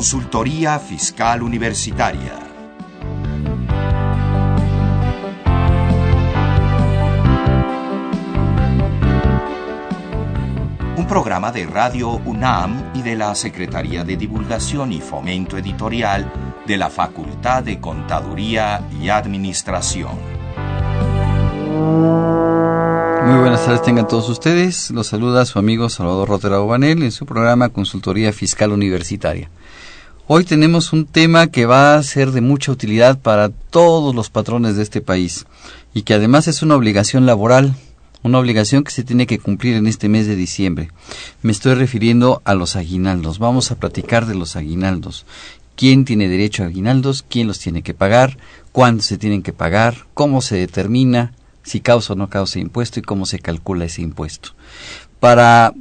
Consultoría Fiscal Universitaria. Un programa de Radio UNAM y de la Secretaría de Divulgación y Fomento Editorial de la Facultad de Contaduría y Administración. Muy buenas tardes tengan todos ustedes. Los saluda su amigo Salvador Rotera Banel en su programa Consultoría Fiscal Universitaria. Hoy tenemos un tema que va a ser de mucha utilidad para todos los patrones de este país y que además es una obligación laboral, una obligación que se tiene que cumplir en este mes de diciembre. Me estoy refiriendo a los aguinaldos. Vamos a platicar de los aguinaldos. ¿Quién tiene derecho a aguinaldos? ¿Quién los tiene que pagar? ¿Cuándo se tienen que pagar? ¿Cómo se determina? si causa o no causa impuesto y cómo se calcula ese impuesto. Para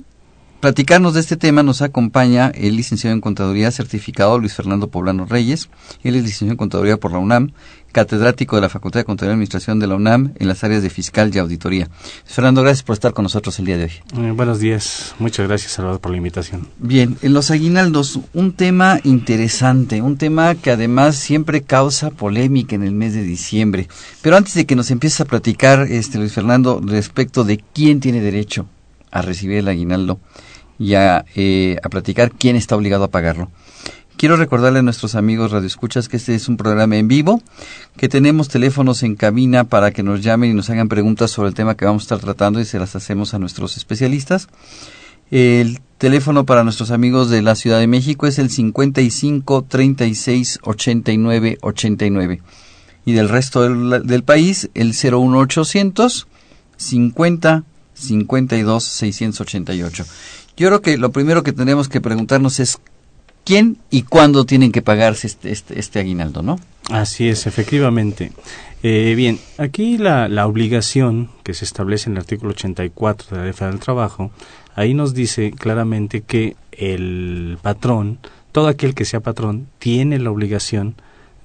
platicarnos de este tema nos acompaña el licenciado en Contaduría certificado Luis Fernando Poblano Reyes. Él es licenciado en Contaduría por la UNAM, catedrático de la Facultad de Contaduría y Administración de la UNAM en las áreas de Fiscal y Auditoría. Fernando, gracias por estar con nosotros el día de hoy. Eh, buenos días. Muchas gracias, Salvador, por la invitación. Bien, en los aguinaldos, un tema interesante, un tema que además siempre causa polémica en el mes de diciembre. Pero antes de que nos empieces a platicar, este Luis Fernando, respecto de quién tiene derecho a recibir el aguinaldo, y eh, a, platicar quién está obligado a pagarlo. Quiero recordarle a nuestros amigos radioescuchas que este es un programa en vivo, que tenemos teléfonos en cabina para que nos llamen y nos hagan preguntas sobre el tema que vamos a estar tratando y se las hacemos a nuestros especialistas. El teléfono para nuestros amigos de la Ciudad de México es el 55 36 89 89 y del resto del, del país el 01800 50 52 688. Yo creo que lo primero que tenemos que preguntarnos es quién y cuándo tienen que pagarse este, este, este aguinaldo, ¿no? Así es, efectivamente. Eh, bien, aquí la, la, obligación que se establece en el artículo 84 de la Ley Federal del Trabajo, ahí nos dice claramente que el patrón, todo aquel que sea patrón, tiene la obligación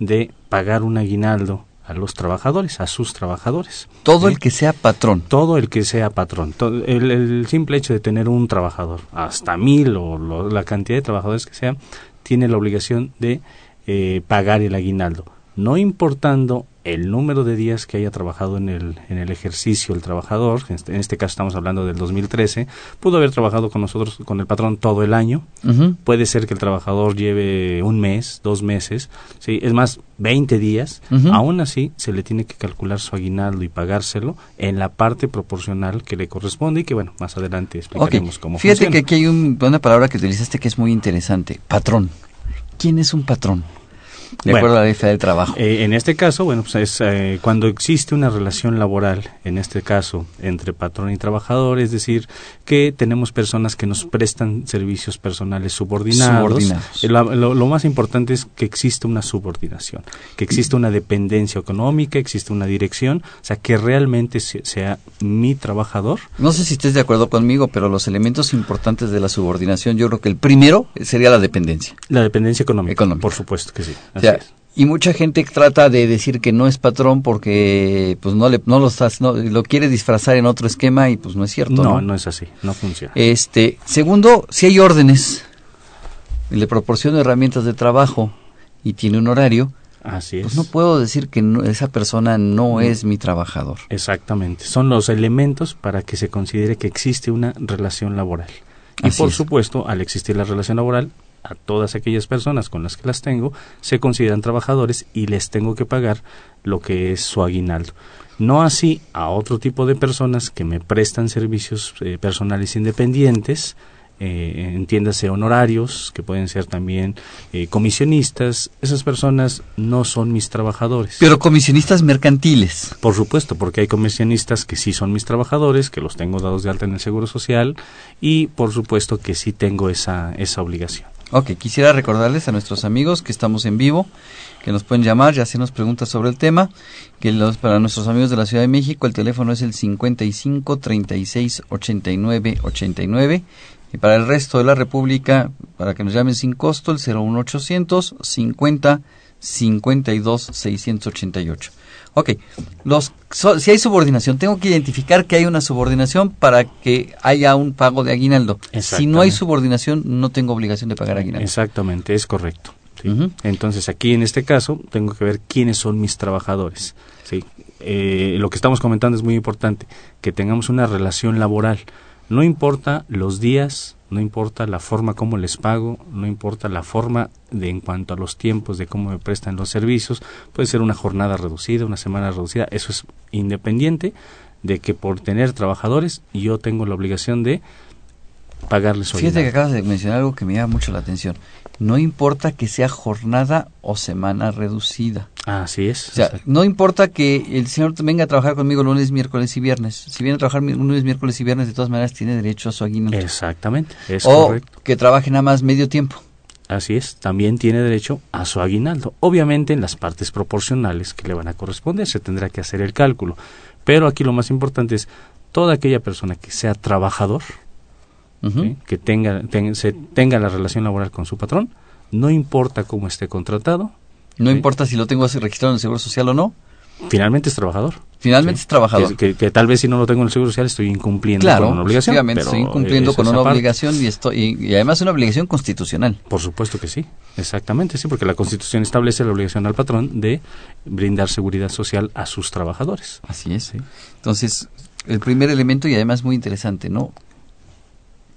de pagar un aguinaldo a los trabajadores, a sus trabajadores. Todo el que sea patrón. Todo el que sea patrón. el, simple hecho de tener un trabajador, hasta mil o la cantidad de trabajadores que sea, tiene la obligación de eh, pagar el aguinaldo, no importando el número de días que haya trabajado en el, en el ejercicio el trabajador, en este, este caso estamos hablando del 2013, pudo haber trabajado con nosotros, con el patrón todo el año, puede ser que el trabajador lleve un mes, dos meses, ¿sí? es más, 20 días, aún así se le tiene que calcular su aguinaldo y pagárselo en la parte proporcional que le corresponde y que bueno, más adelante explicaremos cómo Fíjate que aquí hay una palabra que utilizaste que es muy interesante, patrón. ¿Quién es un patrón? De acuerdo a la ley del trabajo. Eh, en este caso, bueno, pues es eh, cuando existe una relación laboral, en este caso, entre patrón y trabajador, es decir, que tenemos personas que nos prestan servicios personales subordinados. Eh, lo, más importante es que existe una subordinación, que existe una dependencia económica, existe una dirección, o sea, que realmente sea mi trabajador. No sé si estés de acuerdo conmigo, pero los elementos importantes de la subordinación, yo creo que el primero sería la dependencia. La dependencia económica, económica. por supuesto que sí y mucha gente trata de decir que no es patrón porque pues no le no lo estás no, lo quiere disfrazar en otro esquema y pues no es cierto no no, es así no funciona este segundo si hay órdenes le proporciona herramientas de trabajo y tiene un horario Así pues no puedo decir que esa persona no, es mi trabajador. Exactamente. Son los elementos para que se considere que existe una relación laboral. Y por supuesto, al existir la relación laboral, a todas aquellas personas con las que las tengo se consideran trabajadores y les tengo que pagar lo que es su aguinaldo. No así a otro tipo de personas que me prestan servicios eh, personales independientes, eh, entiéndase honorarios, que pueden ser también eh, comisionistas, esas personas no son mis trabajadores. Pero comisionistas mercantiles. Por supuesto, porque hay comisionistas que sí son mis trabajadores, que los tengo dados de alta en el Seguro Social y por supuesto que sí tengo esa, esa obligación. Ok, quisiera recordarles a nuestros amigos que estamos en vivo, que nos pueden llamar y hacernos preguntas sobre el tema, que los, para nuestros amigos de la Ciudad de México el teléfono es el 55 36 89 89 y para el resto de la República, para que nos llamen sin costo, el 01800 50 52 688. Ok, los, si hay subordinación, tengo que identificar que hay una subordinación para que haya un pago de aguinaldo. Si no hay subordinación, no tengo obligación de pagar aguinaldo. Exactamente, es correcto. Entonces aquí en este caso tengo que ver quiénes son mis trabajadores. ¿sí? Eh, lo que estamos comentando es muy importante, que tengamos una relación laboral. No importa los días, no importa la forma como les pago, no importa la forma de en cuanto a los tiempos de cómo me prestan los servicios, puede ser una jornada reducida, una semana reducida, eso es independiente de que por tener trabajadores yo tengo la obligación de pagarles Fíjate que acabas de mencionar algo que me llama mucho la atención. No importa que sea jornada o semana reducida. Así es. O sea, no importa que el señor venga a trabajar conmigo lunes, miércoles y viernes. Si viene a trabajar lunes, miércoles y viernes, de todas maneras tiene derecho a su aguinaldo. Exactamente, es o que trabaje nada más medio tiempo. Así es, también tiene derecho a su aguinaldo. Obviamente en las partes proporcionales que le van a corresponder se tendrá que hacer el cálculo. Pero aquí lo más importante es toda aquella persona que sea trabajador, que tenga, se, tenga la relación laboral con su patrón, no importa cómo esté contratado. No importa si lo tengo registrado en el Seguro Social o no. Finalmente es trabajador. Finalmente es trabajador. Que, tal vez si no lo tengo en el Seguro Social estoy incumpliendo con una obligación. Claro, estoy incumpliendo con una obligación y, estoy, y, además una obligación constitucional. Por supuesto que sí, exactamente, sí, porque la Constitución establece la obligación al patrón de brindar seguridad social a sus trabajadores. Así es. Entonces, el primer elemento y además muy interesante, ¿no?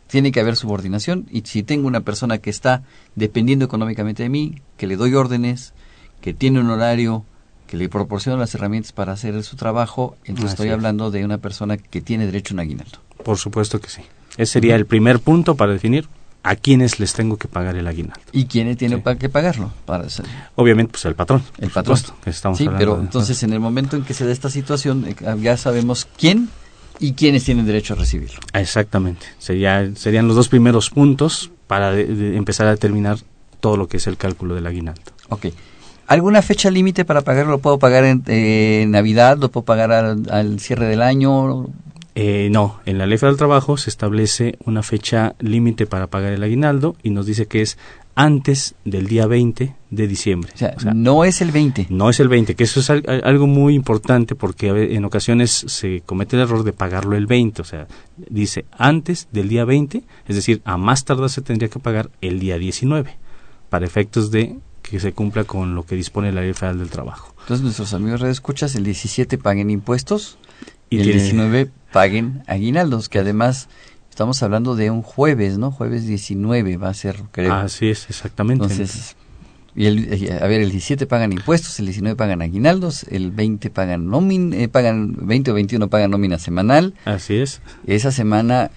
tiene que haber subordinación y si tengo una persona que está dependiendo económicamente de mí, que le doy órdenes, que tiene un horario, que le proporciona las herramientas para hacer su trabajo, entonces estoy hablando de una persona que tiene derecho a un aguinaldo. Por supuesto que sí. Ese sería el primer punto para definir a quiénes les tengo que pagar el aguinaldo. ¿Y quiénes tienen que pagarlo? Para Obviamente, pues el patrón. El patrón. que estamos sí, pero entonces en el momento en que se da esta situación, eh, ya sabemos quién y quiénes tienen derecho a recibirlo. Exactamente. Sería, serían los dos primeros puntos para empezar a determinar todo lo que es el cálculo del aguinaldo. Ok. ¿Alguna fecha límite para pagarlo? ¿Lo puedo pagar en Navidad? ¿Lo puedo pagar al, cierre del año? Eh, no, en la Ley Federal del Trabajo se establece una fecha límite para pagar el aguinaldo y nos dice que es antes del día 20 de diciembre. O sea, no es el 20. No es el 20, que eso es algo muy importante porque en ocasiones se comete el error de pagarlo el 20. O sea, dice antes del día 20, es decir, a más tardar se tendría que pagar el día 19, para efectos de que se cumpla con lo que dispone la Ley Federal del Trabajo. Entonces, nuestros amigos escuchas, el 17 paguen impuestos y, el 19 paguen aguinaldos, que además Estamos hablando de un jueves, ¿no? Jueves 19 va a ser, creo. Así es, exactamente. Entonces, y el, eh, a ver, el 17 pagan impuestos, el 19 pagan aguinaldos, el 20 pagan nómina, eh, pagan 20 o 21 pagan nómina semanal. Así es. Esa semana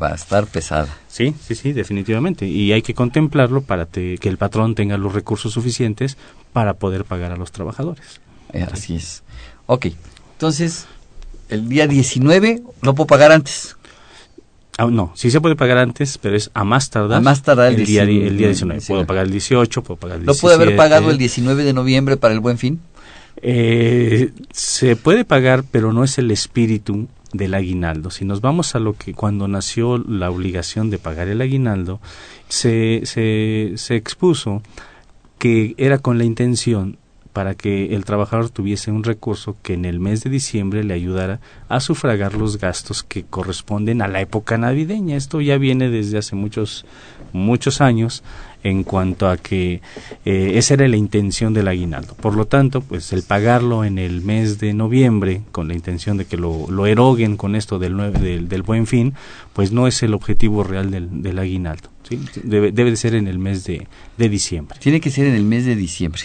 va a estar pesada. Sí, sí, sí, definitivamente. Y hay que contemplarlo para que el patrón tenga los recursos suficientes para poder pagar a los trabajadores. Eh, así es. Ok, entonces, el día 19 no puedo pagar antes. Ah, no, sí se puede pagar antes, pero es a más tardar. A más tardar el, día, el día 19. Puedo pagar el 18, puedo pagar el 17. ¿No puede haber pagado el 19 de noviembre para el buen fin? Eh, se puede pagar, pero no es el espíritu del aguinaldo. Si nos vamos a lo que cuando nació la obligación de pagar el aguinaldo, se, se, se expuso que era con la intención para que el trabajador tuviese un recurso que en el mes de diciembre le ayudara a sufragar los gastos que corresponden a la época navideña. Esto ya viene desde hace muchos muchos años en cuanto a que eh, esa era la intención del aguinaldo. Por lo tanto, pues el pagarlo en el mes de noviembre con la intención de que lo, lo eroguen con esto del, del, del, buen fin, pues no es el objetivo real del, del aguinaldo. ¿sí? Debe, debe de ser en el mes de, de diciembre. Tiene que ser en el mes de diciembre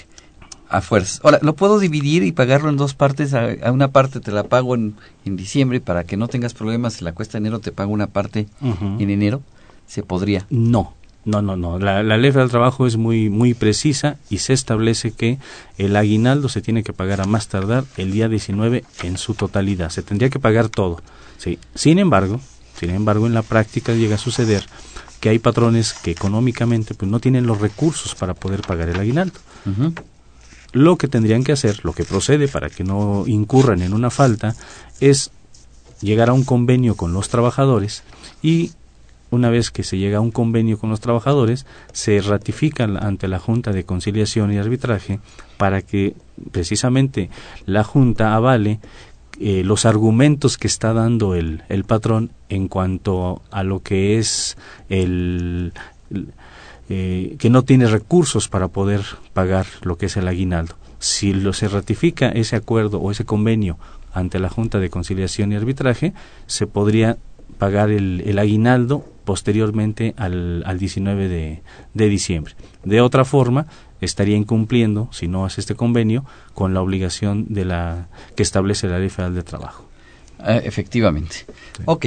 a fuerza. Ahora, ¿lo puedo dividir y pagarlo en dos partes? A, una parte te la pago en, en, diciembre para que no tengas problemas. Si la cuesta enero, te pago una parte en enero. ¿Se podría? No. No, no, no. La, la ley del trabajo es muy, muy precisa y se establece que el aguinaldo se tiene que pagar a más tardar el día 19 en su totalidad. Se tendría que pagar todo. Sí. Sin embargo, sin embargo, en la práctica llega a suceder que hay patrones que económicamente pues no tienen los recursos para poder pagar el aguinaldo lo que tendrían que hacer, lo que procede para que no incurran en una falta, es llegar a un convenio con los trabajadores y una vez que se llega a un convenio con los trabajadores, se ratifica ante la Junta de Conciliación y Arbitraje para que precisamente la Junta avale eh, los argumentos que está dando el, el, patrón en cuanto a lo que es el, eh, que no tiene recursos para poder pagar lo que es el aguinaldo. Si lo, se ratifica ese acuerdo o ese convenio ante la Junta de Conciliación y Arbitraje, se podría pagar el, el aguinaldo posteriormente al, al 19 de, de, diciembre. De otra forma, estaría incumpliendo, si no hace este convenio, con la obligación de la que establece la Ley Federal de Trabajo. Ah, efectivamente. Sí. Ok,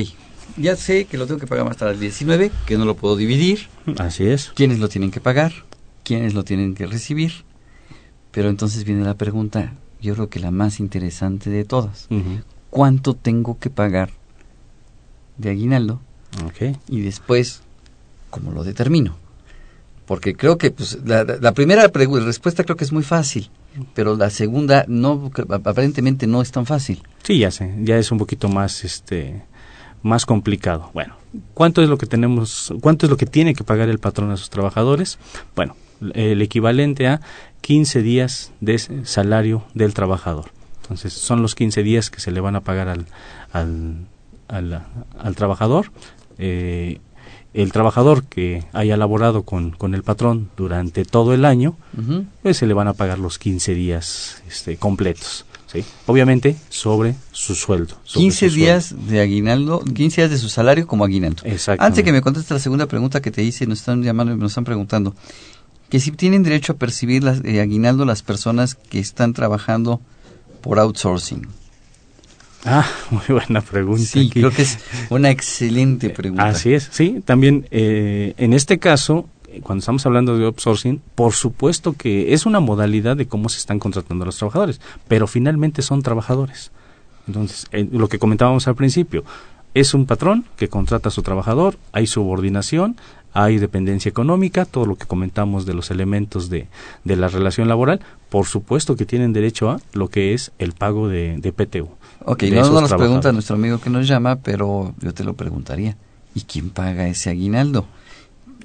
ya sé que lo tengo que pagar hasta el 19, que no lo puedo dividir. Así es. ¿Quiénes lo tienen que pagar? ¿Quiénes lo tienen que recibir? Pero entonces viene la pregunta, yo creo que la más interesante de todas. Uh -huh. ¿Cuánto tengo que pagar de aguinaldo? Okay. Y después, ¿cómo lo determino? Porque creo que pues, la, la primera respuesta creo que es muy fácil, pero la segunda no aparentemente no es tan fácil. Sí, ya sé, ya es un poquito más este más complicado. Bueno, ¿cuánto es lo que tenemos, cuánto es lo que tiene que pagar el patrón a sus trabajadores? Bueno, el equivalente a 15 días de salario del trabajador. Entonces, son los 15 días que se le van a pagar al, al, al, al trabajador. Eh, el trabajador que haya laborado con, con, el patrón durante todo el año, uh -huh. pues se le van a pagar los 15 días este, completos. ¿sí? Obviamente sobre su sueldo. Sobre 15 su días sueldo. de aguinaldo, 15 días de su salario como aguinaldo. Exacto. Antes de que me conteste la segunda pregunta que te hice, nos están llamando, nos están preguntando que si tienen derecho a percibir las, eh, aguinaldo las personas que están trabajando por outsourcing. Ah, muy buena pregunta. Sí, aquí. creo que es una excelente pregunta. Así es, sí. También eh, en este caso, cuando estamos hablando de outsourcing, por supuesto que es una modalidad de cómo se están contratando a los trabajadores, pero finalmente son trabajadores. Entonces, eh, lo que comentábamos al principio, es un patrón que contrata a su trabajador, hay subordinación, hay dependencia económica, todo lo que comentamos de los elementos de, de la relación laboral, por supuesto que tienen derecho a lo que es el pago de, de PTU. Ok, no, no nos pregunta nuestro amigo que nos llama, pero yo te lo preguntaría. ¿Y quién paga ese aguinaldo?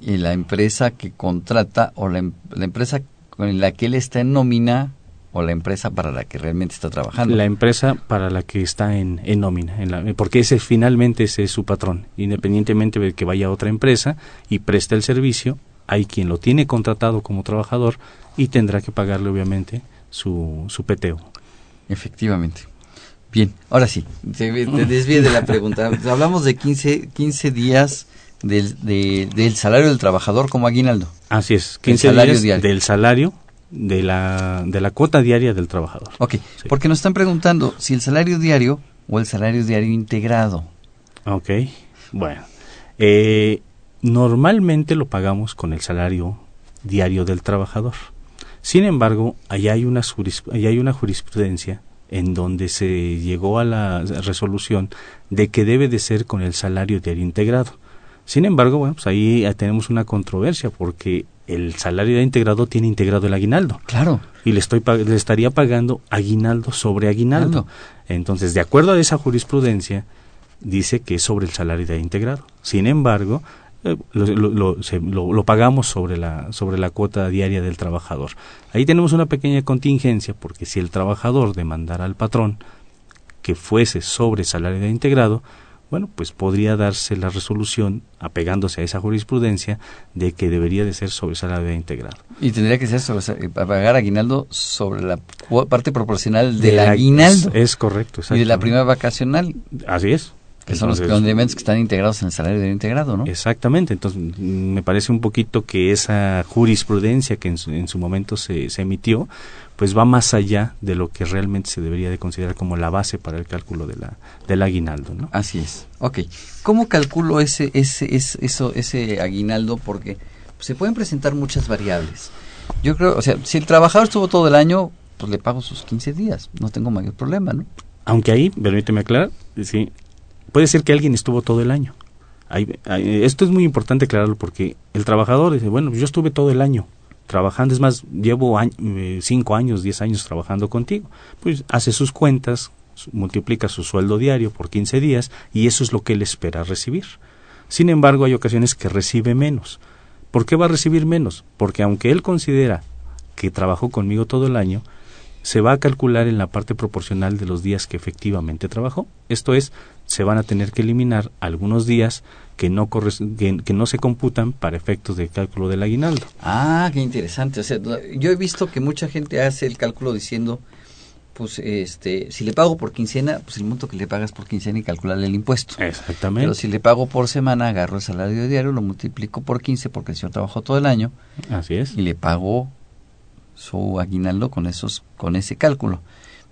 ¿Y la empresa que contrata o la, la empresa con la que él está en nómina o la empresa para la que realmente está trabajando? La empresa para la que está en, en nómina, en la, porque ese finalmente ese es su patrón. Independientemente de que vaya a otra empresa y preste el servicio, hay quien lo tiene contratado como trabajador y tendrá que pagarle obviamente su, su PTO. Efectivamente. Bien, ahora sí, te, te desvíe de la pregunta. Hablamos de 15, 15 días del, de, del salario del trabajador como aguinaldo. Así es, 15 salario días diario. del salario de la, de la cuota diaria del trabajador. Ok, sí. porque nos están preguntando si el salario diario o el salario diario integrado. Ok, bueno. Eh, normalmente lo pagamos con el salario diario del trabajador. Sin embargo, allá hay una, allá hay una jurisprudencia en donde se llegó a la resolución de que debe de ser con el salario diario integrado. Sin embargo, bueno, pues ahí tenemos una controversia porque el salario diario integrado tiene integrado el aguinaldo. Claro. Y le, estoy, le estaría pagando aguinaldo sobre aguinaldo. Claro. Entonces, de acuerdo a esa jurisprudencia, dice que es sobre el salario diario integrado. Sin embargo, lo, lo, se, lo, lo, pagamos sobre la, sobre la cuota diaria del trabajador. Ahí tenemos una pequeña contingencia porque si el trabajador demandara al patrón que fuese sobre salario de integrado, bueno, pues podría darse la resolución, apegándose a esa jurisprudencia, de que debería de ser sobre salario de integrado. Y tendría que ser sobre, pagar aguinaldo sobre la parte proporcional del de aguinaldo. Es, es correcto. Y de la prima vacacional. Así es. Que son Entonces, los condimentos que están integrados en el salario de integrado, ¿no? Exactamente. Entonces, me parece un poquito que esa jurisprudencia que en su, en su momento se, se, emitió, pues va más allá de lo que realmente se debería de considerar como la base para el cálculo de la, del aguinaldo, ¿no? Así es. Ok. ¿Cómo calculo ese, ese, ese, eso, ese aguinaldo? Porque se pueden presentar muchas variables. Yo creo, o sea, si el trabajador estuvo todo el año, pues le pago sus 15 días. No tengo mayor problema, ¿no? Aunque ahí, permíteme aclarar, sí, puede ser que alguien estuvo todo el año. Hay, esto es muy importante aclararlo porque el trabajador dice, bueno, yo estuve todo el año trabajando, es más, llevo año, eh, cinco años, diez años trabajando contigo. Pues hace sus cuentas, multiplica su sueldo diario por 15 días y eso es lo que él espera recibir. Sin embargo, hay ocasiones que recibe menos. ¿Por qué va a recibir menos? Porque aunque él considera que trabajó conmigo todo el año, se va a calcular en la parte proporcional de los días que efectivamente trabajó. Esto es, se van a tener que eliminar algunos días que no, que, no se computan para efectos de cálculo del aguinaldo. Ah, qué interesante. O sea, yo he visto que mucha gente hace el cálculo diciendo, pues, este, si le pago por quincena, pues el monto que le pagas por quincena y calcularle el impuesto. Exactamente. Pero si le pago por semana, agarro el salario diario, lo multiplico por 15 porque el señor trabajó todo el año. Así es. Y le pago su aguinaldo con esos con ese cálculo.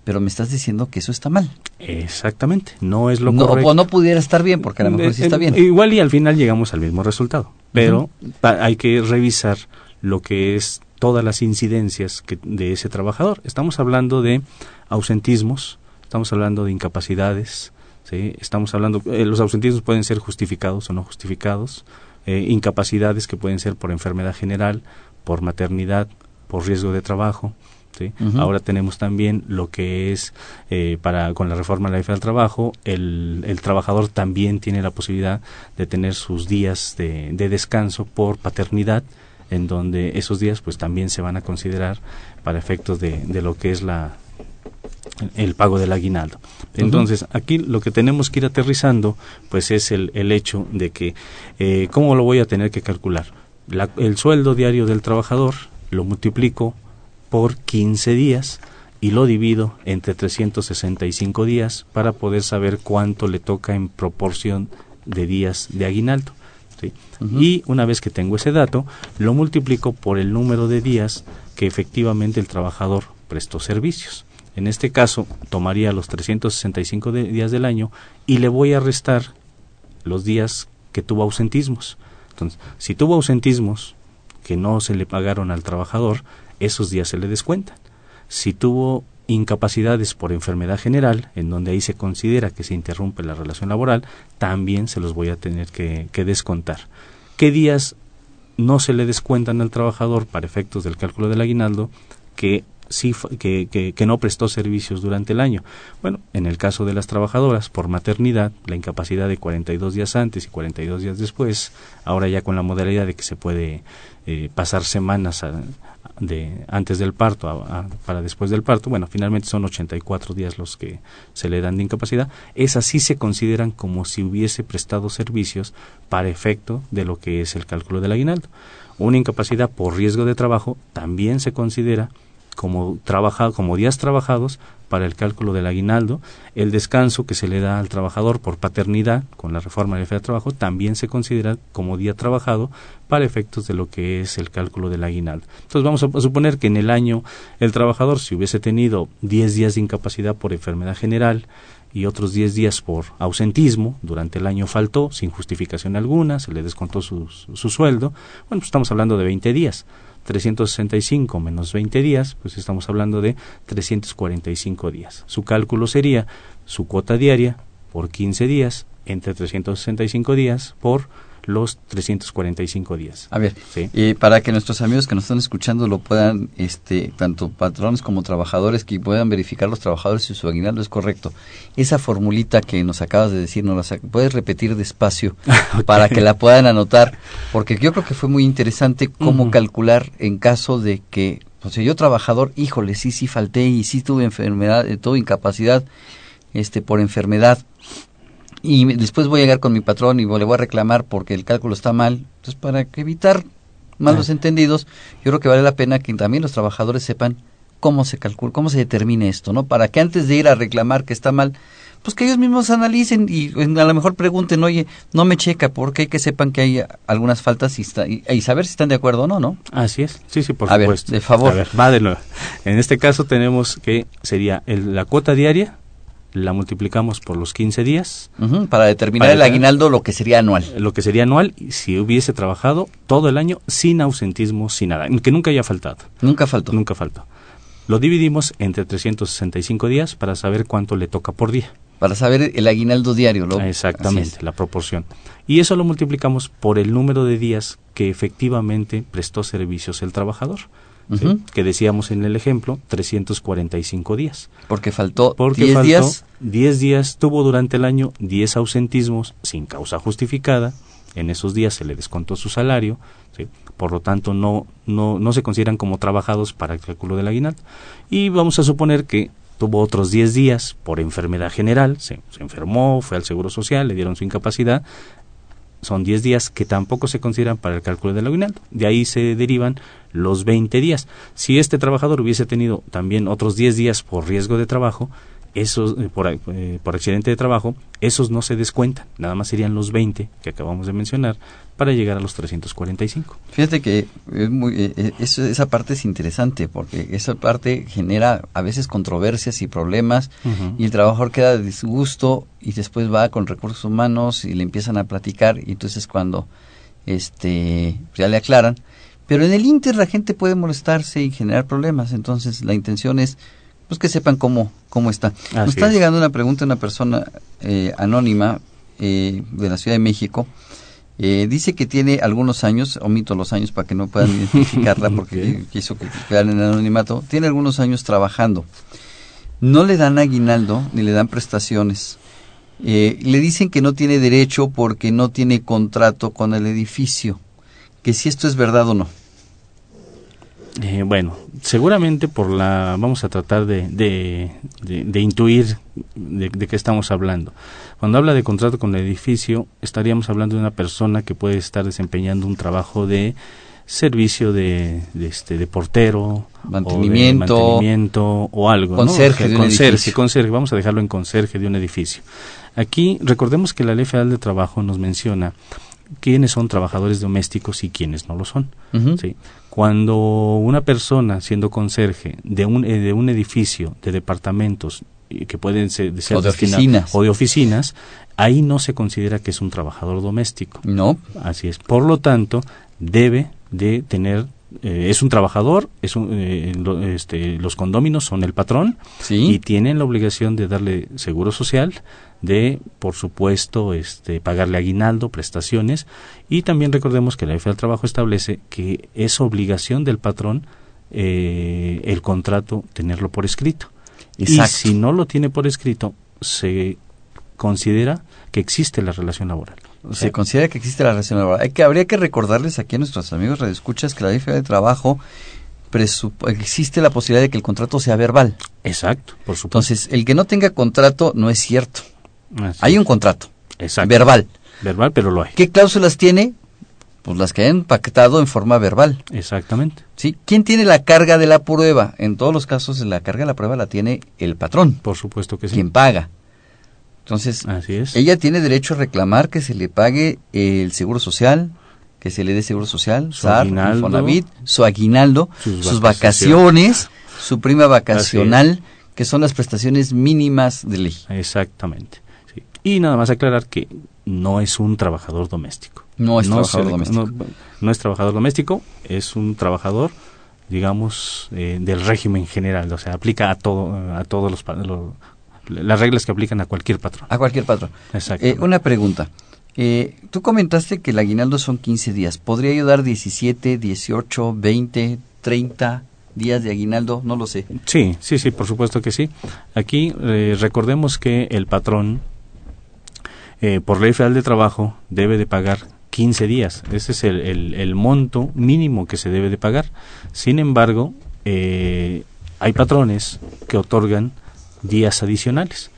Pero me estás diciendo que eso está mal. Exactamente, no es lo no, correcto. O no pudiera estar bien, porque a lo mejor sí está bien. Igual y al final llegamos al mismo resultado, pero hay que revisar lo que es todas las incidencias que, de ese trabajador. Estamos hablando de ausentismos, estamos hablando de incapacidades, ¿sí? estamos hablando, eh, los ausentismos pueden ser justificados o no justificados, eh, incapacidades que pueden ser por enfermedad general, por maternidad, por riesgo de trabajo. ¿sí? Ahora tenemos también lo que es, eh, para con la reforma de la ley del trabajo, el, el, trabajador también tiene la posibilidad de tener sus días de, de descanso por paternidad, en donde esos días pues también se van a considerar para efectos de, de lo que es la el pago del aguinaldo. Entonces, aquí lo que tenemos que ir aterrizando, pues es el, el hecho de que, eh, ¿cómo lo voy a tener que calcular? La, el sueldo diario del trabajador lo multiplico por 15 días y lo divido entre 365 días para poder saber cuánto le toca en proporción de días de aguinaldo. Y una vez que tengo ese dato, lo multiplico por el número de días que efectivamente el trabajador prestó servicios. En este caso, tomaría los 365 días del año y le voy a restar los días que tuvo ausentismos. Entonces, si tuvo ausentismos que no se le pagaron al trabajador, esos días se le descuentan. Si tuvo incapacidades por enfermedad general, en donde ahí se considera que se interrumpe la relación laboral, también se los voy a tener que, que descontar. ¿Qué días no se le descuentan al trabajador para efectos del cálculo del aguinaldo que sí que, que, que, no prestó servicios durante el año. Bueno, en el caso de las trabajadoras, por maternidad, la incapacidad de 42 días antes y 42 días después, ahora ya con la modalidad de que se puede eh, pasar semanas de antes del parto para después del parto, bueno, finalmente son 84 días los que se le dan de incapacidad, esas sí se consideran como si hubiese prestado servicios para efecto de lo que es el cálculo del aguinaldo. Una incapacidad por riesgo de trabajo también se considera como, trabaja, como días trabajados para el cálculo del aguinaldo. El descanso que se le da al trabajador por paternidad con la reforma de la de trabajo también se considera como día trabajado para efectos de lo que es el cálculo del aguinaldo. Entonces vamos a suponer que en el año el trabajador si hubiese tenido 10 días de incapacidad por enfermedad general, y otros 10 días por ausentismo, durante el año faltó sin justificación alguna, se le descontó su, su sueldo, bueno, pues estamos hablando de 20 días. 365 menos 20 días, pues estamos hablando de 345 días. Su cálculo sería su cuota diaria por 15 días entre 365 días por los 345 días. A ver, ¿Sí? eh, para que nuestros amigos que nos están escuchando lo puedan, este, tanto patrones como trabajadores, que puedan verificar los trabajadores si su aguinaldo es correcto. Esa formulita que nos acabas de decir, ¿nos la puedes repetir despacio okay. para que la puedan anotar? Porque yo creo que fue muy interesante cómo uh -huh. calcular en caso de que, o sea, yo trabajador, híjole, sí, sí falté y sí tuve enfermedad, eh, tuve incapacidad este, por enfermedad y después voy a llegar con mi patrón y le voy a reclamar porque el cálculo está mal. Entonces, para evitar malos entendidos, yo creo que vale la pena que también los trabajadores sepan cómo se calcula, cómo se determina esto, ¿no? Para que antes de ir a reclamar que está mal, pues que ellos mismos analicen y a lo mejor pregunten, oye, no me checa, porque hay que sepan que hay algunas faltas y, está, y, y, saber si están de acuerdo o no, ¿no? Así es, sí, sí, por a supuesto. Ver, de favor. A ver, va de nuevo. En este caso tenemos que sería el, la cuota diaria, la multiplicamos por los 15 días. Uh -huh, para determinar para el aguinaldo, lo que sería anual. Lo que sería anual si hubiese trabajado todo el año sin ausentismo, sin nada, que nunca haya faltado. Nunca faltó. Nunca faltó. Lo dividimos entre 365 días para saber cuánto le toca por día. Para saber el aguinaldo diario. Lo... Exactamente, la proporción. Y eso lo multiplicamos por el número de días que efectivamente prestó servicios el trabajador. Uh -huh. ¿sí? que decíamos en el ejemplo, 345 días. Porque faltó Porque 10 faltó días. 10 días, tuvo durante el año 10 ausentismos sin causa justificada en esos días se le descontó su salario, por lo tanto no, no, no se consideran como trabajados para el cálculo del aguinaldo. Y vamos a suponer que tuvo otros 10 días por enfermedad general, se, se, enfermó, fue al Seguro Social, le dieron su incapacidad, son 10 días que tampoco se consideran para el cálculo del aguinaldo. De ahí se derivan los 20 días. Si este trabajador hubiese tenido también otros 10 días por riesgo de trabajo, esos eh, por, eh, por, accidente de trabajo, esos no se descuentan, nada más serían los 20 que acabamos de mencionar para llegar a los 345. Fíjate que es muy, eh, esa parte es interesante porque esa parte genera a veces controversias y problemas y el trabajador queda de disgusto y después va con recursos humanos y le empiezan a platicar y entonces cuando este ya le aclaran, pero en el Inter la gente puede molestarse y generar problemas, entonces la intención es pues que sepan cómo, cómo está. Nos está llegando una pregunta de una persona eh, anónima eh, de la Ciudad de México. Eh, dice que tiene algunos años, omito los años para que no puedan identificarla porque quiso que quedara en anonimato, tiene algunos años trabajando. No le dan aguinaldo ni le dan prestaciones. le dicen que no tiene derecho porque no tiene contrato con el edificio. Que si esto es verdad o no. Eh, bueno, seguramente por la, vamos a tratar de, de, intuir de, qué estamos hablando. Cuando habla de contrato con el edificio, estaríamos hablando de una persona que puede estar desempeñando un trabajo de servicio de, este de portero mantenimiento o, mantenimiento, o algo conserje, conserje, conserje vamos a dejarlo en conserje de un edificio. Aquí recordemos que la ley federal de trabajo nos menciona quiénes son trabajadores domésticos y quiénes no lo son ¿sí? Cuando una persona, siendo conserje de un, eh, de un edificio, de departamentos, que pueden ser, de, o de oficinas. o de oficinas, ahí no se considera que es un trabajador doméstico. No. Así es. Por lo tanto, debe de tener eh, es un trabajador, es un, eh, este, los condóminos son el patrón y tienen la obligación de darle seguro social, de, por supuesto, este, pagarle aguinaldo, prestaciones y también recordemos que la ley del trabajo establece que es obligación del patrón eh, el contrato tenerlo por escrito. Y si no lo tiene por escrito, se considera que existe la relación laboral. Se considera que existe la relación laboral. Hay que, habría que recordarles aquí a nuestros amigos redescuchas que la ley de trabajo existe la posibilidad de que el contrato sea verbal. Exacto, por supuesto. Entonces, el que no tenga contrato no es cierto. hay un contrato. Exacto. Verbal. Verbal, pero lo hay. ¿Qué cláusulas tiene? Pues las que han pactado en forma verbal. Exactamente. ¿Sí? ¿Quién tiene la carga de la prueba? En todos los casos, la carga de la prueba la tiene el patrón. Por supuesto que sí. Quien paga. Entonces, ella tiene derecho a reclamar que se le pague el seguro social, que se le dé seguro social, su aguinaldo, su aguinaldo, sus, vacaciones, su prima vacacional, que son las prestaciones mínimas de ley. Exactamente. Y nada más aclarar que no es un trabajador doméstico. No es trabajador doméstico. No, es trabajador doméstico, es un trabajador, digamos, eh, del régimen general. O sea, aplica a todo, a todos los, las reglas que aplican a cualquier patrón. A cualquier patrón. Exacto. Eh, una pregunta. Eh, tú comentaste que el aguinaldo son 15 días. ¿Podría ayudar 17, 18, 20, 30 días de aguinaldo? No lo sé. Sí, sí, sí, por supuesto que sí. Aquí eh, recordemos que el patrón, eh, por ley federal de trabajo, debe de pagar 15 días. Ese es el, el, el monto mínimo que se debe de pagar. Sin embargo, hay patrones que otorgan días adicionales.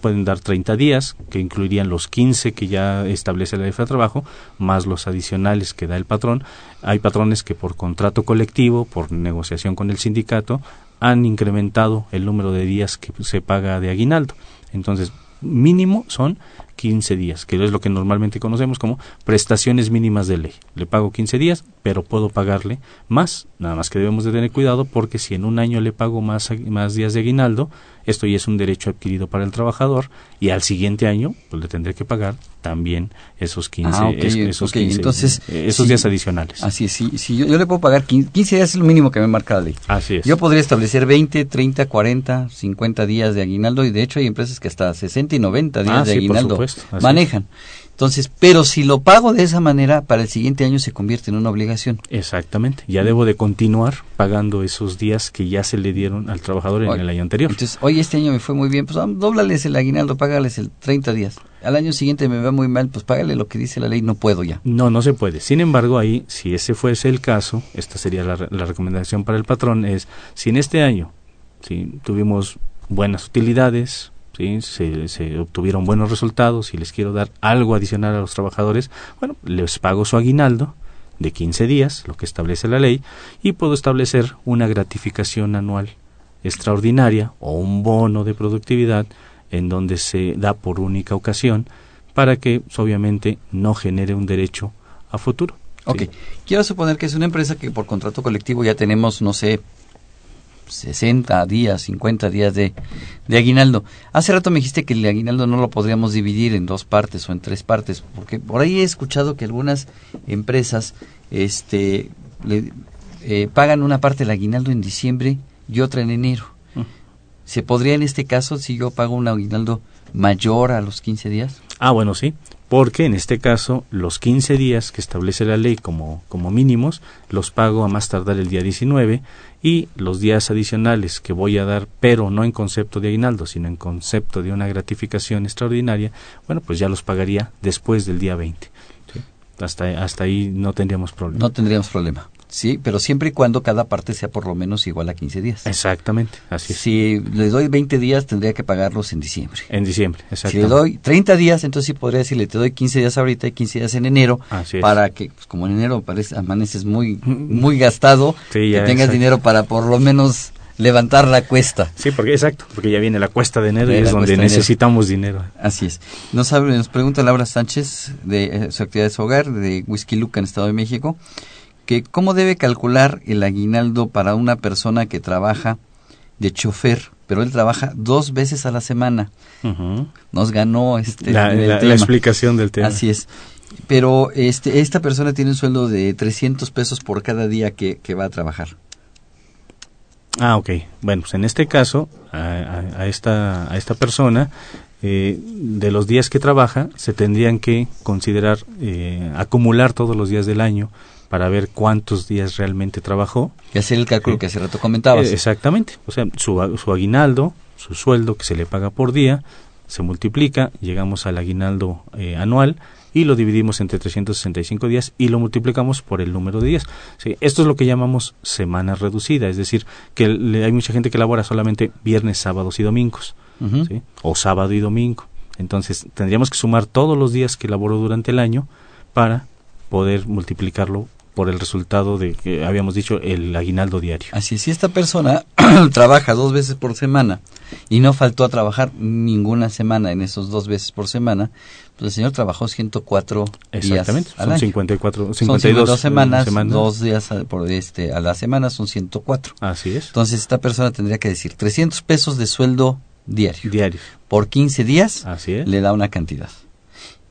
Pueden dar 30 días, que incluirían los 15 que ya establece la ley de trabajo, más los adicionales que da el patrón. Hay patrones que por contrato colectivo, por negociación con el sindicato, han incrementado el número de días que se paga de aguinaldo. Entonces, mínimo son 15 días, que es lo que normalmente conocemos como prestaciones mínimas de ley. Le pago 15 días, pero puedo pagarle más, nada más que debemos de tener cuidado porque si en un año le pago más, más días de aguinaldo, esto ya es un derecho adquirido para el trabajador y al siguiente año pues le tendré que pagar también esos 15, ah, esos, Entonces, eh, esos días adicionales. Así es, si, yo, le puedo pagar 15, 15, días es lo mínimo que me marca la ley. Así es. Yo podría establecer 20, 30, 40, 50 días de aguinaldo y de hecho hay empresas que hasta 60 y 90 días ah, de aguinaldo manejan. Entonces, pero si lo pago de esa manera, para el siguiente año se convierte en una obligación. Exactamente. Ya debo de continuar pagando esos días que ya se le dieron al trabajador en el año anterior. Entonces, hoy este año me fue muy bien, pues dóblales el aguinaldo, págales el 30 días. al año siguiente me va muy mal, pues págale lo que dice la ley, no puedo ya. No, no se puede. Sin embargo, ahí, si ese fuese el caso, esta sería la, la recomendación para el patrón, es si en este año si tuvimos buenas utilidades, ¿sí? se, se obtuvieron buenos resultados y les quiero dar algo adicional a los trabajadores, bueno, les pago su aguinaldo de 15 días, lo que establece la ley, y puedo establecer una gratificación anual extraordinaria o un bono de productividad en donde se da por única ocasión para que obviamente no genere un derecho a futuro. Ok, quiero suponer que es una empresa que por contrato colectivo ya tenemos, no sé, 60 días, 50 días de, de, aguinaldo. Hace rato me dijiste que el aguinaldo no lo podríamos dividir en dos partes o en tres partes, porque por ahí he escuchado que algunas empresas este, le, eh, pagan una parte del aguinaldo en diciembre y otra en enero. Mm. ¿Se podría en este caso, si yo pago un aguinaldo mayor a los 15 días? Ah, bueno, sí porque en este caso los 15 días que establece la ley como, como mínimos los pago a más tardar el día 19 y los días adicionales que voy a dar, pero no en concepto de aguinaldo, sino en concepto de una gratificación extraordinaria, bueno, pues ya los pagaría después del día 20. ¿sí? Hasta, hasta ahí no tendríamos problema. No tendríamos problema. Sí, pero siempre y cuando cada parte sea por lo menos igual a 15 días. Exactamente, así es. Si le doy 20 días, tendría que pagarlos en diciembre. En diciembre, exactamente. Si le doy 30 días, entonces sí podría decirle, te doy 15 días ahorita y 15 días en enero, así es. para que, pues, como en enero parece, amaneces muy, muy gastado, sí, que tengas exacto. dinero para por lo menos levantar la cuesta. Sí, porque exacto, porque ya viene la cuesta de enero y es donde necesitamos dinero. Así es. Nos, nos pregunta Laura Sánchez de eh, su actividad de su hogar, de Whisky Luca en Estado de México, que cómo debe calcular el aguinaldo para una persona que trabaja de chofer, pero él trabaja dos veces a la semana. Nos ganó este La, explicación del tema. Así es. Pero este, esta persona tiene un sueldo de 300 pesos por cada día que, que va a trabajar. Ah, ok. Bueno, pues en este caso, a, a- a esta, a esta persona, eh, de los días que trabaja, se tendrían que considerar, eh, acumular todos los días del año para ver cuántos días realmente trabajó. Y hacer el cálculo Sí. que hace rato comentabas. Eh, exactamente. O sea, su, su aguinaldo, su sueldo que se le paga por día, se multiplica, llegamos al aguinaldo eh, anual y lo dividimos entre 365 días y lo multiplicamos por el número de días. Sí, esto es lo que llamamos semana reducida, es decir, que le- hay mucha gente que labora solamente viernes, sábados y domingos, o sábado y domingo. Entonces, tendríamos que sumar todos los días que laboró durante el año para poder multiplicarlo por el resultado de que habíamos dicho el aguinaldo diario. Así es, si esta persona trabaja dos veces por semana y no faltó a trabajar ninguna semana en esos dos veces por semana, pues el señor trabajó 104 días Exactamente, al son año. 54, Son 52 52 semanas, semanas. dos días a, por este, a la semana son 104. Así es, Entonces esta persona tendría que decir 300 pesos de sueldo diario. diarios. Por 15 días Así es. le da una cantidad.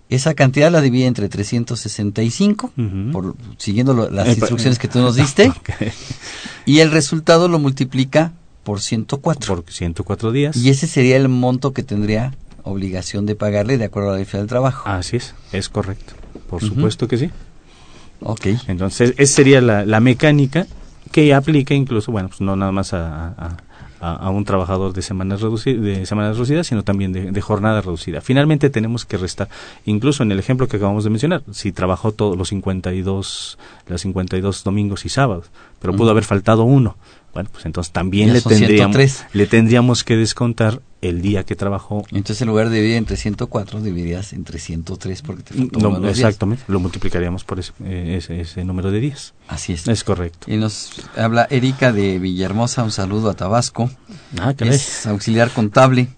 Esa cantidad la divide entre 365, Ujú. por, siguiendo lo- las instrucciones que tú nos diste, y el resultado lo multiplica por 104. Por 104 días. Y ese sería el monto que tendría obligación de pagarle de acuerdo a la ley del trabajo. Así es, es correcto. Por supuesto que sí. Ok. Entonces, esa sería la, la mecánica que aplica incluso, bueno, pues no nada más a, a- a- a un trabajador de semanas, reduci- de semanas reducidas, sino también de, de jornada reducida. Finalmente tenemos que restar, incluso en el ejemplo que acabamos de mencionar, si trabajó todos los 52, los 52 domingos y sábados, pero pudo haber faltado uno. Bueno, pues entonces también le tendríamos, 103. le tendríamos que descontar el día que trabajó Entonces en lugar de dividir entre 104, dividirías entre 103 porque te faltó No, uno días. exactamente, lo multiplicaríamos por ese, eh, ese, ese número de días. Así es. Es correcto. Y nos habla Erika de Villahermosa, un saludo a Tabasco. Ah, caray. Es auxiliar contable.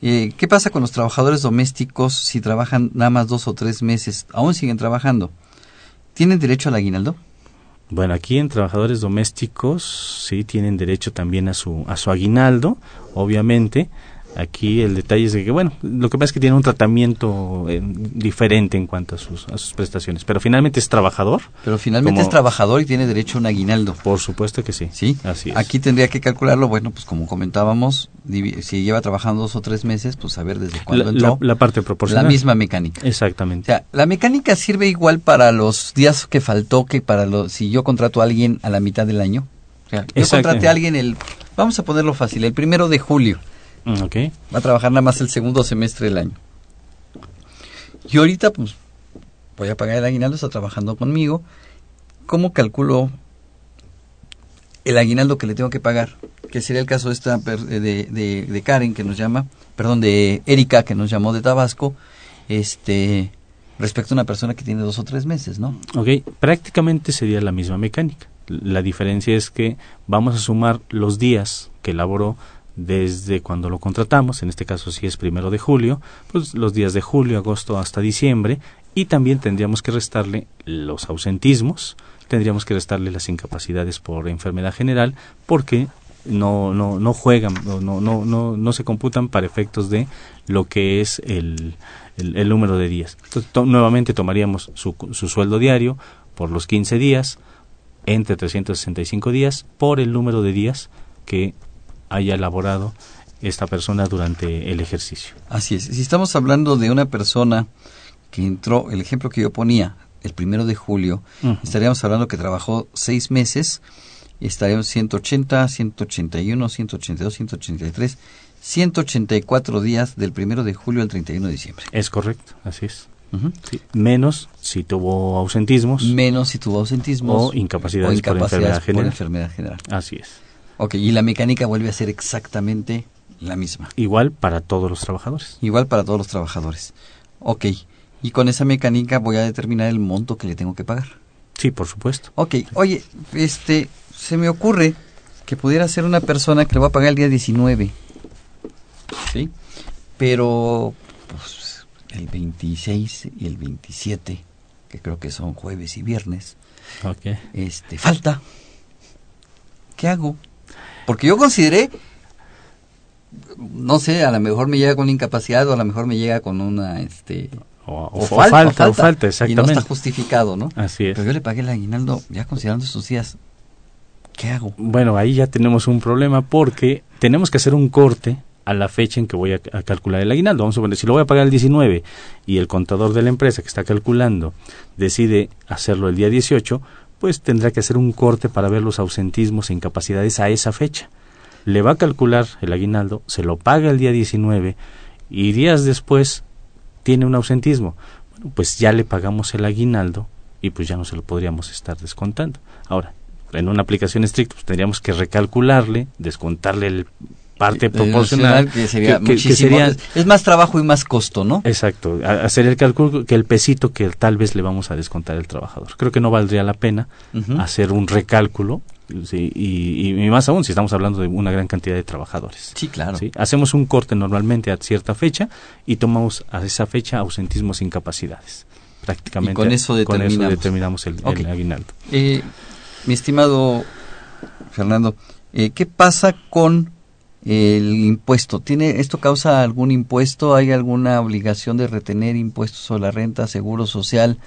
Eh, ¿Qué pasa con los trabajadores domésticos si trabajan nada más dos o tres meses? Aún siguen trabajando. ¿Tienen derecho al aguinaldo? Bueno, aquí en trabajadores domésticos sí tienen derecho también a su a su aguinaldo, obviamente. Aquí el detalle es de que, bueno, lo que pasa es que tiene un tratamiento eh, diferente en cuanto a sus, a sus prestaciones, pero finalmente es trabajador, Pero finalmente Como- es trabajador y tiene derecho a un aguinaldo. por supuesto que sí. ¿Sí? Así es. Aquí tendría que calcularlo, bueno, pues como comentábamos, si lleva trabajando dos o tres meses, pues a ver desde cuándo la, entró. la- la parte la proporcional. misma mecánica. O Exactamente. sea, la mecánica sirve igual para los días que faltó que para los si yo contrato a alguien a la mitad del año. O sea, yo contraté a alguien el, vamos a ponerlo fácil, el primero de julio. Mm, ok. Va a trabajar nada más el segundo semestre del año. Y ahorita, pues, voy a pagar el aguinaldo, está trabajando conmigo. ¿Cómo calculo el aguinaldo que le tengo que pagar? Que sería el caso de, esta, de, de, de Karen, que nos llama, perdón, de Erika, que nos llamó de Tabasco, este, respecto a una persona que tiene dos o tres meses, ¿no? Ok, prácticamente sería la misma mecánica. La diferencia es que vamos a sumar los días que elaboró desde cuando lo contratamos, en este caso si es primero de julio, pues los días de julio, agosto hasta diciembre, y también tendríamos que restarle los ausentismos, tendríamos que restarle las incapacidades por enfermedad general, porque no, no, no juegan, no, no, no, no se computan para efectos de lo que es el, el, número de días. Entonces, nuevamente tomaríamos su, su sueldo diario por los 15 días, entre 365 días, por el número de días que haya elaborado esta persona durante el ejercicio. Así es. Si estamos hablando de una persona que entró, el ejemplo que yo ponía, el primero de julio, estaríamos hablando que trabajó seis meses, estaríamos 180, 181, 182, 183, 184 días del primero de julio al 31 de diciembre. Es correcto, así es. Menos si tuvo ausentismos. Menos si tuvo ausentismos. O incapacidades, por, enfermedad por enfermedad general. Así es. Ok, y la mecánica vuelve a ser exactamente la misma. Igual para todos los trabajadores. Igual para todos los trabajadores. Ok, y con esa mecánica voy a determinar el monto que le tengo que pagar. Sí, por supuesto. Ok, oye, este, se me ocurre que pudiera ser una persona que le va a pagar el día 19. ¿Sí? Pero, pues, el 26 y el 27, que creo que son jueves y viernes, okay. este, falta. ¿Qué hago? Porque yo consideré, no sé, a lo mejor me llega con incapacidad o a lo mejor me llega con una, este... O, falta, o falta, exactamente. Y no está justificado, ¿no? Así es. Pero yo le pagué el aguinaldo ya considerando estos días. ¿Qué hago? Bueno, ahí ya tenemos un problema porque tenemos que hacer un corte a la fecha en que voy a, calcular el aguinaldo. Vamos a suponer, si lo voy a pagar el 19 y el contador de la empresa que está calculando decide hacerlo el día 18, pues tendrá que hacer un corte para ver los ausentismos e incapacidades a esa fecha. Le va a calcular el aguinaldo, se lo paga el día 19 y días después tiene un ausentismo. Bueno, pues ya le pagamos el aguinaldo y pues ya no se lo podríamos estar descontando. Ahora, en una aplicación estricta pues tendríamos que recalcularle, descontarle el parte proporcional que sería, es más trabajo y más costo, ¿no? Exacto, hacer el cálculo que el pesito que tal vez le vamos a descontar al trabajador. Creo que no valdría la pena hacer un recálculo y, más aún si estamos hablando de una gran cantidad de trabajadores. Sí, claro. Hacemos un corte normalmente a cierta fecha y tomamos a esa fecha ausentismos incapacidades. Prácticamente con eso determinamos, el, aguinaldo. Eh, mi estimado Fernando, eh, ¿qué pasa con el impuesto. ¿Tiene, ¿Esto causa algún impuesto? ¿Hay alguna obligación de retener impuestos sobre la renta, seguro social?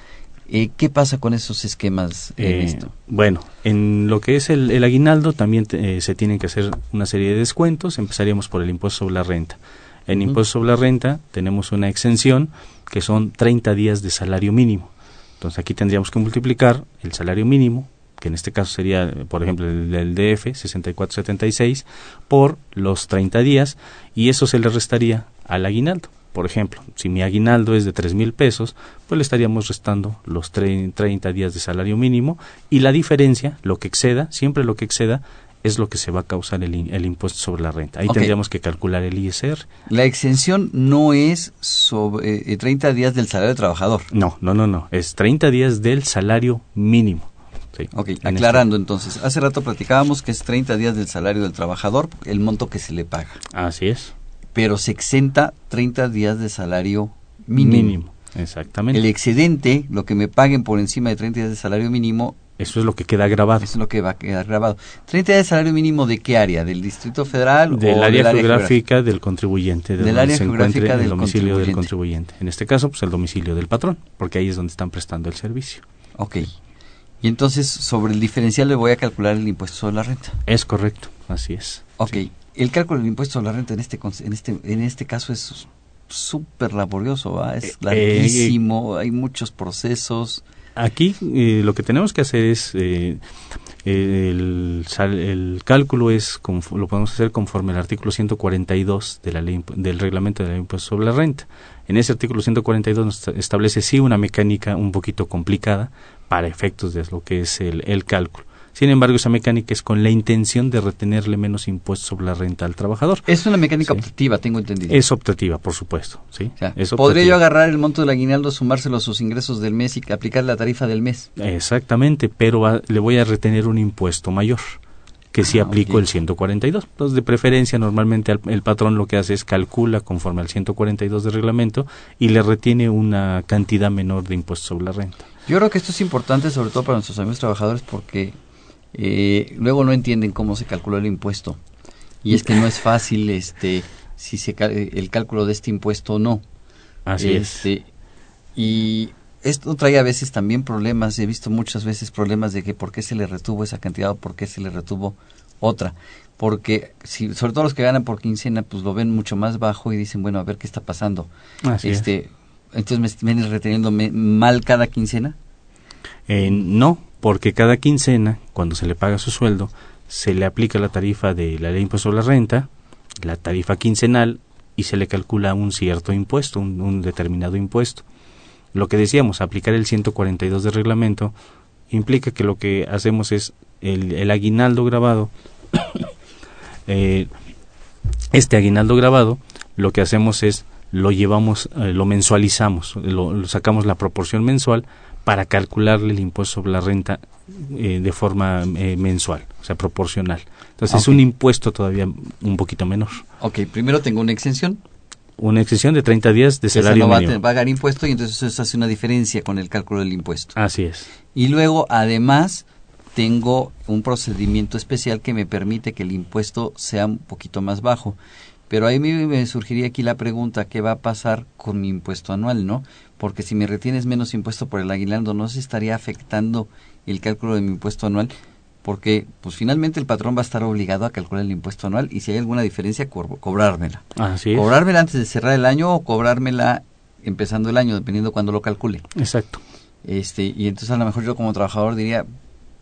Eh, ¿Qué pasa con esos esquemas en eh, esto? Bueno, en lo que es el, aguinaldo también eh, se tienen que hacer una serie de descuentos. Empezaríamos por el impuesto sobre la renta. En impuesto sobre la renta tenemos una exención que son 30 días de salario mínimo. Entonces aquí tendríamos que multiplicar el salario mínimo que en este caso sería, por ejemplo, el del DF, 6476, por los 30 días, y eso se le restaría al aguinaldo. Por ejemplo, si mi aguinaldo es de tres mil pesos, pues le estaríamos restando los 30 días de salario mínimo y la diferencia, lo que exceda, siempre lo que exceda, es lo que se va a causar el, el impuesto sobre la renta. Ahí tendríamos que calcular el ISR. La exención no es sobre 30 eh, días del salario del trabajador. No, no, no, no. Es 30 días del salario mínimo. Ok, aclarando entonces, hace rato platicábamos que es 30 días del salario del trabajador, el monto que se le paga. Así es. Pero se exenta 30 días de salario mínimo. Mínimo, exactamente. El excedente, lo que me paguen por encima de 30 días de salario mínimo, eso es lo que queda grabado. Eso es lo que va a quedar grabado. ¿30 días de salario mínimo de qué área? ¿Del Distrito Federal del área geográfica del contribuyente? del área geográfica del domicilio del contribuyente. En este caso, pues el domicilio del patrón, porque ahí es donde están prestando el servicio. Ok. Y entonces sobre el diferencial le voy a calcular el impuesto sobre la renta. Es correcto, así es. Ok, el cálculo del impuesto sobre la renta en este en este en este caso es súper laborioso, es eh, larguísimo, hay muchos procesos. aquí eh, lo que tenemos que hacer es eh, el, el, cálculo es lo podemos hacer conforme al artículo 142 de la ley del reglamento de la ley impuesto sobre la renta. En ese artículo 142 nos establece sí una mecánica un poquito complicada para efectos de lo que es el, el cálculo. Sin embargo, esa mecánica es con la intención de retenerle menos impuestos sobre la renta al trabajador. Es una mecánica optativa, tengo entendido. Es optativa, por supuesto. ¿sí? ¿Podría yo agarrar el monto del aguinaldo, sumárselo a sus ingresos del mes y aplicar la tarifa del mes? Exactamente, pero le voy a retener un impuesto mayor que si ah, aplico el 142. Entonces, de preferencia, normalmente el, patrón lo que hace es calcula conforme al 142 de reglamento y le retiene una cantidad menor de impuestos sobre la renta. Yo creo que esto es importante, sobre todo para nuestros amigos trabajadores, porque eh, luego no entienden cómo se calculó el impuesto. Y es que no es fácil este si se el cálculo de este impuesto o no. Así es. Este, y esto trae a veces también problemas, he visto muchas veces problemas de que por qué se le retuvo esa cantidad o por qué se le retuvo otra. Porque si, sobre todo los que ganan por quincena, pues lo ven mucho más bajo y dicen, bueno, a ver qué está pasando. este, Entonces, ¿me vienes reteniendo mal cada quincena? Eh, no, porque cada quincena, cuando se le paga su sueldo, se le aplica la tarifa de la ley de impuesto a la renta, la tarifa quincenal, y se le calcula un cierto impuesto, un, determinado impuesto. Lo que decíamos, aplicar el 142 de reglamento, implica que lo que hacemos es el, aguinaldo grabado, eh, este aguinaldo grabado, lo que hacemos es lo llevamos, eh, lo mensualizamos, lo, sacamos la proporción mensual para calcularle el impuesto sobre la renta eh, de forma eh, mensual, o sea, proporcional. Entonces es un impuesto todavía un poquito menor. Ok, primero tengo una exención. Una exención de 30 días de salario no va mínimo. a pagar impuesto y entonces eso hace una diferencia con el cálculo del impuesto. Así es. Y luego, además, tengo un procedimiento especial que me permite que el impuesto sea un poquito más bajo. Pero ahí me surgiría aquí la pregunta, ¿qué va a pasar con mi impuesto anual, no? Porque si me retienes menos impuesto por el aguinaldo, ¿no se estaría afectando el cálculo de mi impuesto anual? Porque, pues finalmente el patrón va a estar obligado a calcular el impuesto anual y si hay alguna diferencia, cobrármela. Así es. Cobrármela antes de cerrar el año o cobrármela empezando el año, dependiendo cuando lo calcule. Exacto. Este, y entonces a lo mejor yo como trabajador diría,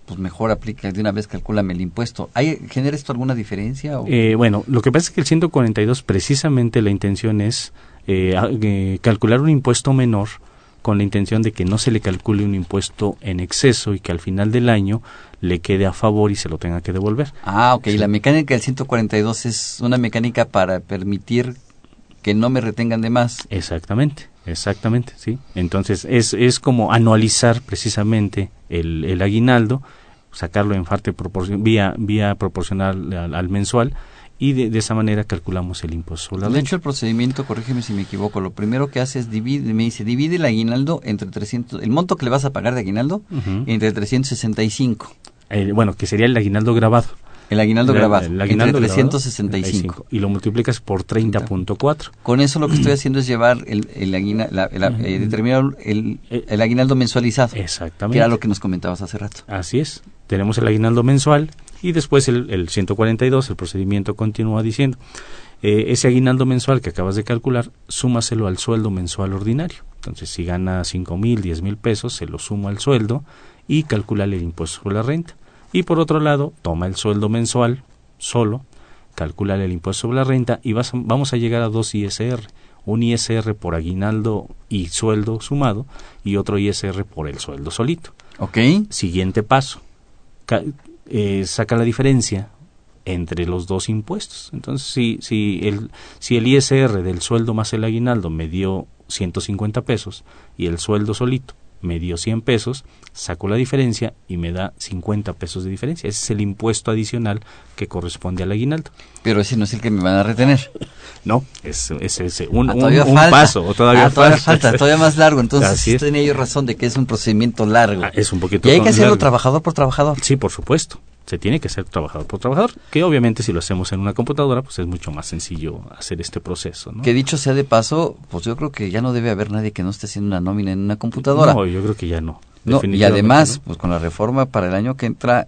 pues mejor aplica de una vez, calcúlame el impuesto. ¿Hay, ¿Genera esto alguna diferencia? Eh, bueno, lo que pasa es que el 142 precisamente la intención es eh, eh, calcular un impuesto menor con la intención de que no se le calcule un impuesto en exceso y que al final del año le quede a favor y se lo tenga que devolver. Ah, ok. La mecánica del 142 es una mecánica para permitir que no me retengan de más. Exactamente, exactamente, sí. Entonces es, es como anualizar precisamente el, el aguinaldo, sacarlo en parte proporcion, vía, vía proporcional al, mensual y de, esa manera calculamos el impuesto De hecho, el procedimiento, corrígeme si me equivoco, lo primero que hace es divide, me dice, divide el aguinaldo entre 300, el monto que le vas a pagar de aguinaldo entre 365. Eh, bueno, que sería el aguinaldo grabado. El aguinaldo grabado. El aguinaldo entre 365. y lo multiplicas por 30.4. Con eso lo que estoy haciendo es llevar el, el, eh, determinar el, eh, el, aguinaldo mensualizado. Exactamente. Que era lo que nos comentabas hace rato. Así es. Tenemos el aguinaldo mensual y después el, el 142, el procedimiento continúa diciendo, eh, ese aguinaldo mensual que acabas de calcular, súmaselo al sueldo mensual ordinario. Entonces, si gana cinco mil, diez mil pesos, se lo sumo al sueldo y calcula el impuesto sobre la renta. Y por otro lado, toma el sueldo mensual solo, calcula el impuesto sobre la renta y vas vamos a llegar a dos ISR. Un ISR por aguinaldo y sueldo sumado y otro ISR por el sueldo solito. Ok. Siguiente paso. Eh, saca la diferencia entre los dos impuestos. Entonces, si, si, el, si el ISR del sueldo más el aguinaldo me dio 150 pesos y el sueldo solito me dio 100 pesos, saco la diferencia y me da 50 pesos de diferencia. Ese es el impuesto adicional que corresponde al aguinaldo. Pero ese no es el que me van a retener. No, es, es, un, ah, un, paso. O todavía, ah, todavía falta. todavía más largo. Entonces, tenía yo razón de que es un procedimiento largo. Ah, es un poquito Y hay que hacerlo trabajador por trabajador. Sí, por supuesto se tiene que ser trabajador por trabajador, que obviamente si lo hacemos en una computadora, pues es mucho más sencillo hacer este proceso. ¿no? Que dicho sea de paso, pues yo creo que ya no debe haber nadie que no esté haciendo una nómina en una computadora. No, yo creo que ya no. No y además, pues con la reforma para el año que entra,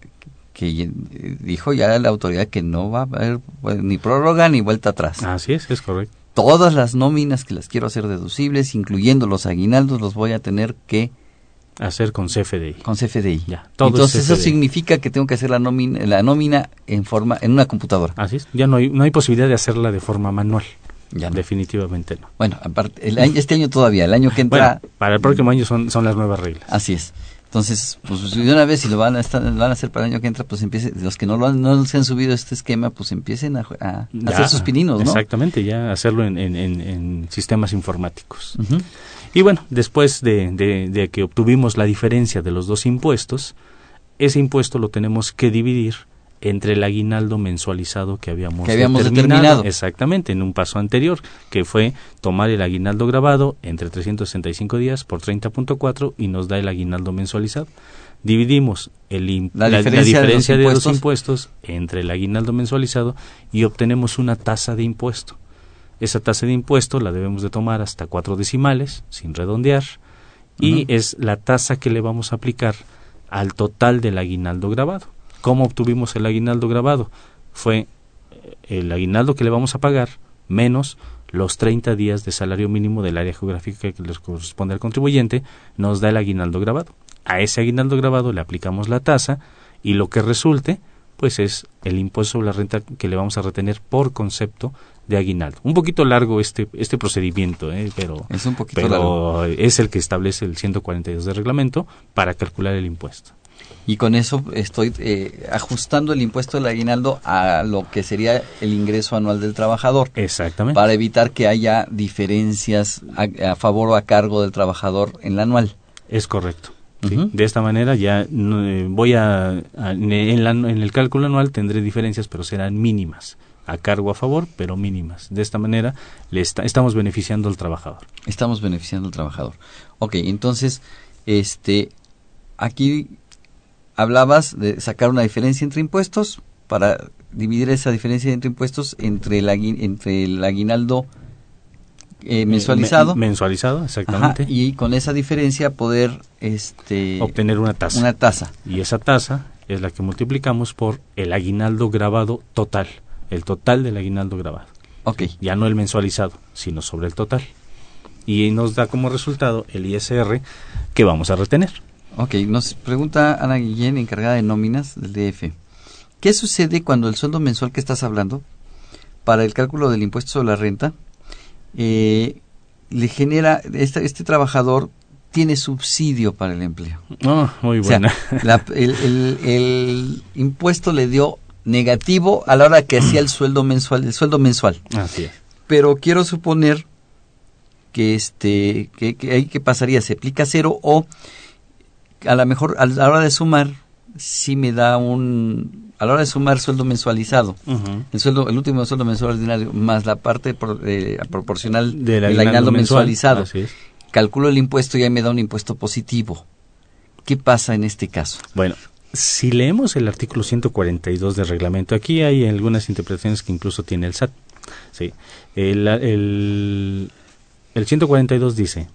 que dijo ya la autoridad que no va a haber pues, ni prórroga ni vuelta atrás. Así es, es correcto. Todas las nóminas que las quiero hacer deducibles, incluyendo los aguinaldos, los voy a tener que Hacer con CFDI. Con CFDI. Ya, todo es Entonces eso significa que tengo que hacer la nómina, la nómina en forma en una computadora. Así es. Ya no hay, no hay posibilidad de hacerla de forma manual. Ya no. Definitivamente no. Bueno, aparte, el año- este año todavía, el año que entra, Bueno, para el próximo año son, son las nuevas reglas. así es. Entonces, pues de una vez si lo van a estar, van a hacer para el año que entra, pues empiece, los que no lo han, no se han subido a este esquema, pues empiecen a, a Ya, hacer sus pininos, ¿no? Exactamente, ya hacerlo en, en- en- en sistemas informáticos. Y bueno, después de, de- de que obtuvimos la diferencia de los dos impuestos, ese impuesto lo tenemos que dividir entre el aguinaldo mensualizado que habíamos, Que habíamos determinado. Exactamente, en un paso anterior, que fue tomar el aguinaldo grabado entre 365 días por 30.4 y nos da el aguinaldo mensualizado. Dividimos el La diferencia de los diferencia de los impuestos. impuestos entre el aguinaldo mensualizado y obtenemos una tasa de impuesto. Esa tasa de impuesto la debemos de tomar hasta cuatro decimales, sin redondear, y es la tasa que le vamos a aplicar al total del aguinaldo grabado. ¿Cómo obtuvimos el aguinaldo grabado? Fue eh, el aguinaldo que le vamos a pagar menos los 30 días de salario mínimo del área geográfica que les corresponde al contribuyente, nos da el aguinaldo grabado. A ese aguinaldo grabado le aplicamos la tasa y lo que resulte, pues es el impuesto sobre la renta que le vamos a retener por concepto de aguinaldo. Un poquito largo este, este procedimiento, ¿eh? pero, Es un poquito largo. pero es el que establece el 142 del reglamento para calcular el impuesto. Y con eso estoy eh, ajustando el impuesto del aguinaldo a lo que sería el ingreso anual del trabajador. Exactamente. para evitar que haya diferencias a, a favor o a cargo del trabajador en la anual. Es correcto. De esta manera ya eh, voy a, a- en, la- en el cálculo anual tendré diferencias, pero serán mínimas. A cargo a favor, pero mínimas. De esta manera le esta- estamos beneficiando al trabajador. Estamos beneficiando al trabajador. Ok, entonces, este, aquí hablabas de sacar una diferencia entre impuestos para dividir esa diferencia entre impuestos entre el, agui- entre el aguinaldo eh, mensualizado Eh, me- mensualizado, Ajá, exactamente. y con esa diferencia poder este, obtener una tasa. una tasa. Y esa tasa es la que multiplicamos por el aguinaldo grabado total. El total del aguinaldo grabado. Ok, ya no el mensualizado, sino sobre el total. Y nos da como resultado el ISR que vamos a retener. Ok. Nos pregunta Ana Guillén, encargada de nóminas del DF. ¿Qué sucede cuando el sueldo mensual que estás hablando, para el cálculo del impuesto sobre la renta, eh, le genera, este, este trabajador tiene subsidio para el empleo? Oh, muy O sea, buena. la- el, el- el impuesto le dio negativo a la hora que hacía el sueldo mensual, el sueldo mensual. Así es. Pero quiero suponer que este, que, que ahí qué pasaría, se aplica cero o a lo mejor a la hora de sumar sí me da un, a la hora de sumar sueldo mensualizado, el sueldo, el último sueldo mensual ordinario más la parte pro- eh, proporcional Del aguinaldo aguinaldo mensual, mensualizado. Calculo el impuesto y ahí me da un impuesto positivo. ¿Qué pasa en este caso? Bueno, si leemos el artículo 142 del reglamento, aquí hay algunas interpretaciones que incluso tiene el SAT. Sí. El, el, el 142 dice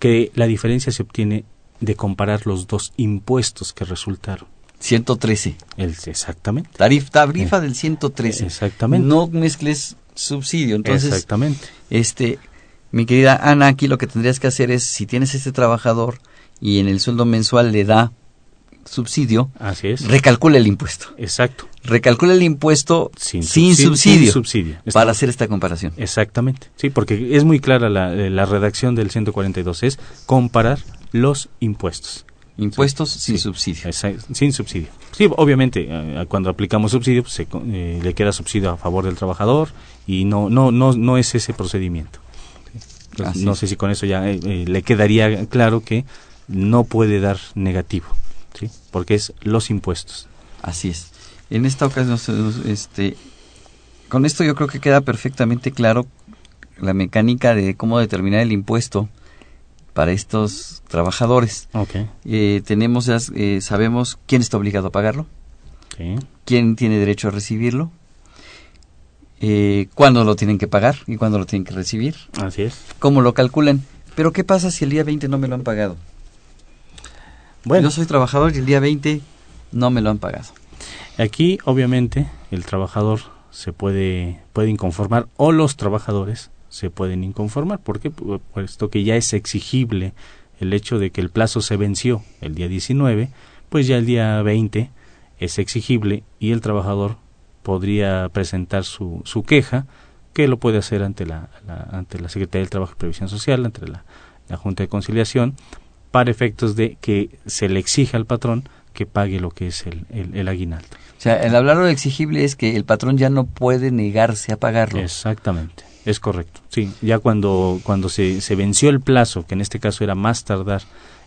que la diferencia se obtiene de comparar los dos impuestos que resultaron. 113. El, exactamente. Tarif, tarifa del 113. Exactamente. No mezcles subsidio. Entonces, Exactamente. este, mi querida Ana, aquí lo que tendrías que hacer es, si tienes este trabajador y en el sueldo mensual le da subsidio, Así es. recalcula el impuesto. Exacto. Recalcula el impuesto sin, subsi- subsidio, sin subsidio. Para hacer esta comparación. Exactamente. Sí, porque es muy clara la, eh, la redacción del 142. Es comparar los impuestos. Impuestos sin Sí. subsidio. Sin subsidio. Sí, obviamente, eh, cuando aplicamos subsidio, pues, se eh, le queda subsidio a favor del trabajador y no, no, no, no es ese procedimiento. Entonces, no sé si con eso ya eh, eh, le quedaría claro que no puede dar negativo, ¿sí? porque es los impuestos. Así es. En esta ocasión, este, con esto yo creo que queda perfectamente claro la mecánica de cómo determinar el impuesto para estos trabajadores. Ok. Eh, tenemos eh, sabemos quién está obligado a pagarlo, Sí. quién tiene derecho a recibirlo, eh, cuándo lo tienen que pagar y cuándo lo tienen que recibir, Así es. cómo lo calculan. Pero ¿qué pasa si el día 20 no me lo han pagado? Bueno, Yo soy trabajador y el día 20 no me lo han pagado. Aquí, obviamente, el trabajador se puede, puede inconformar o los trabajadores se pueden inconformar. ¿Por qué? Pu- Puesto que ya es exigible el hecho de que el plazo se venció el día 19, pues ya el día 20 es exigible y el trabajador podría presentar su, su queja, que lo puede hacer ante la, ante la Secretaría del Trabajo y Previsión Social, ante la, Junta de Conciliación, para efectos de que se le exija al patrón que pague lo que es el, el, aguinaldo. O sea, el hablar de exigible es que el patrón ya no puede negarse a pagarlo. Exactamente, es correcto. Sí, ya cuando, cuando se, se venció el plazo, que en este caso era más tardar,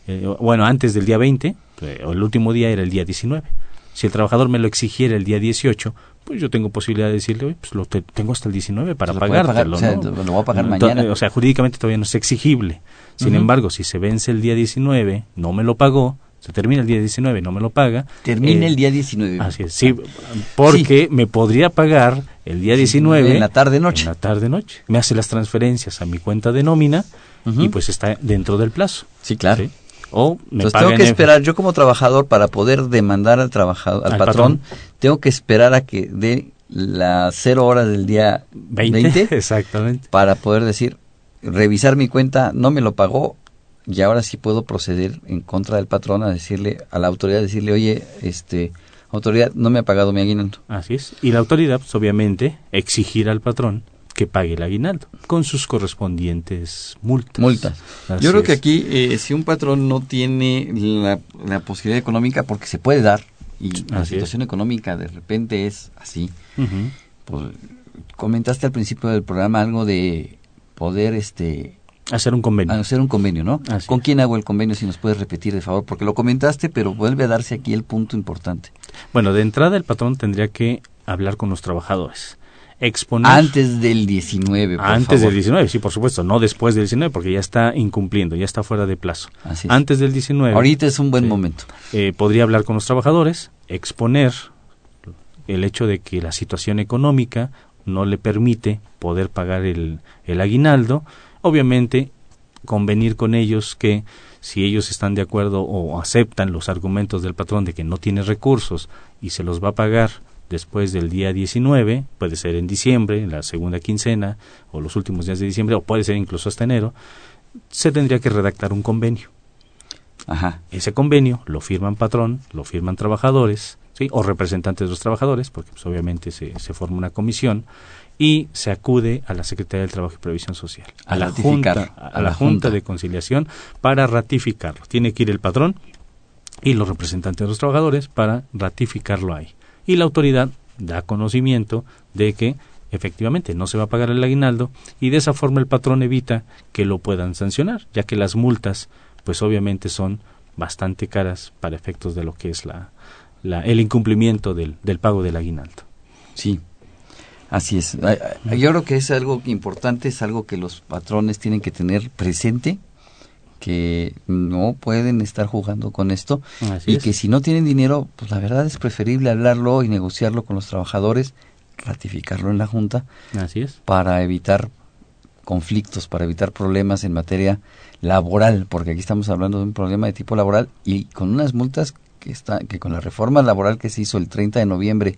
eh, bueno, antes del día 20, eh, o el último día era el día 19. Si el trabajador me lo exigiera el día 18, pues yo tengo posibilidad de decirle, pues lo tengo hasta el 19 para pagártelo, o sea, lo voy a pagar mañana. O sea, jurídicamente todavía no es exigible. Sin embargo, si se vence el día 19, no me lo pagó, se termina el día 19, no me lo paga. Termina eh, el día 19. Así es, sí, porque me podría pagar el día 19. en la tarde-noche. En la tarde-noche. Me hace las transferencias a mi cuenta de nómina y pues está dentro del plazo. Sí, claro. O me Entonces tengo que esperar, yo como trabajador, para poder demandar al trabajador, al, patrón, tengo que esperar a que dé las cero horas del día 20, exactamente. para poder decir, revisar mi cuenta, no me lo pagó, y ahora sí puedo proceder en contra del patrón a decirle, a la autoridad, decirle, oye, este, autoridad, no me ha pagado mi aguinaldo. Así es. Y la autoridad, pues, obviamente, exigir al patrón que pague el aguinaldo con sus correspondientes multas. Multas. Yo creo que aquí, eh, si un patrón no tiene la, posibilidad económica, porque se puede dar, y la situación económica de repente es así, pues, comentaste al principio del programa algo de poder este hacer un convenio. Hacer un convenio, ¿no? ¿Con quién hago el convenio? Si nos puedes repetir, de favor, porque lo comentaste, pero vuelve a darse aquí el punto importante. Bueno, de entrada el patrón tendría que hablar con los trabajadores exponer... Antes del 19, por Antes del 19, sí, por supuesto, no después del 19, porque ya está incumpliendo, ya está fuera de plazo. Antes del 19... Ahorita es un buen momento. Eh, podría hablar con los trabajadores, exponer el hecho de que la situación económica no le permite poder pagar el, el aguinaldo, obviamente convenir con ellos que si ellos están de acuerdo o aceptan los argumentos del patrón de que no tiene recursos y se los va a pagar después del día 19, puede ser en diciembre, en la segunda quincena o los últimos días de diciembre, o puede ser incluso hasta enero, se tendría que redactar un convenio. Ajá. Ese convenio lo firman patrón, lo firman trabajadores, ¿sí? o representantes de los trabajadores, porque pues, obviamente se, se forma una comisión, y se acude a la Secretaría del Trabajo y Previsión Social, a, la, junta, a, la, junta de Conciliación para ratificarlo. Tiene que ir el patrón y los representantes de los trabajadores para ratificarlo ahí y la autoridad da conocimiento de que efectivamente no se va a pagar el aguinaldo y de esa forma el patrón evita que lo puedan sancionar, ya que las multas pues obviamente son bastante caras para efectos de lo que es la, el incumplimiento del, del pago del aguinaldo. Sí, así es. Yo creo que es algo importante, es algo que los patrones tienen que tener presente que no pueden estar jugando con esto y que si no tienen dinero, pues la verdad es preferible hablarlo y negociarlo con los trabajadores, ratificarlo en la Junta, Así es. para evitar conflictos, para evitar problemas en materia laboral, porque aquí estamos hablando de un problema de tipo laboral y con unas multas que está que con la reforma laboral que se hizo el 30 de noviembre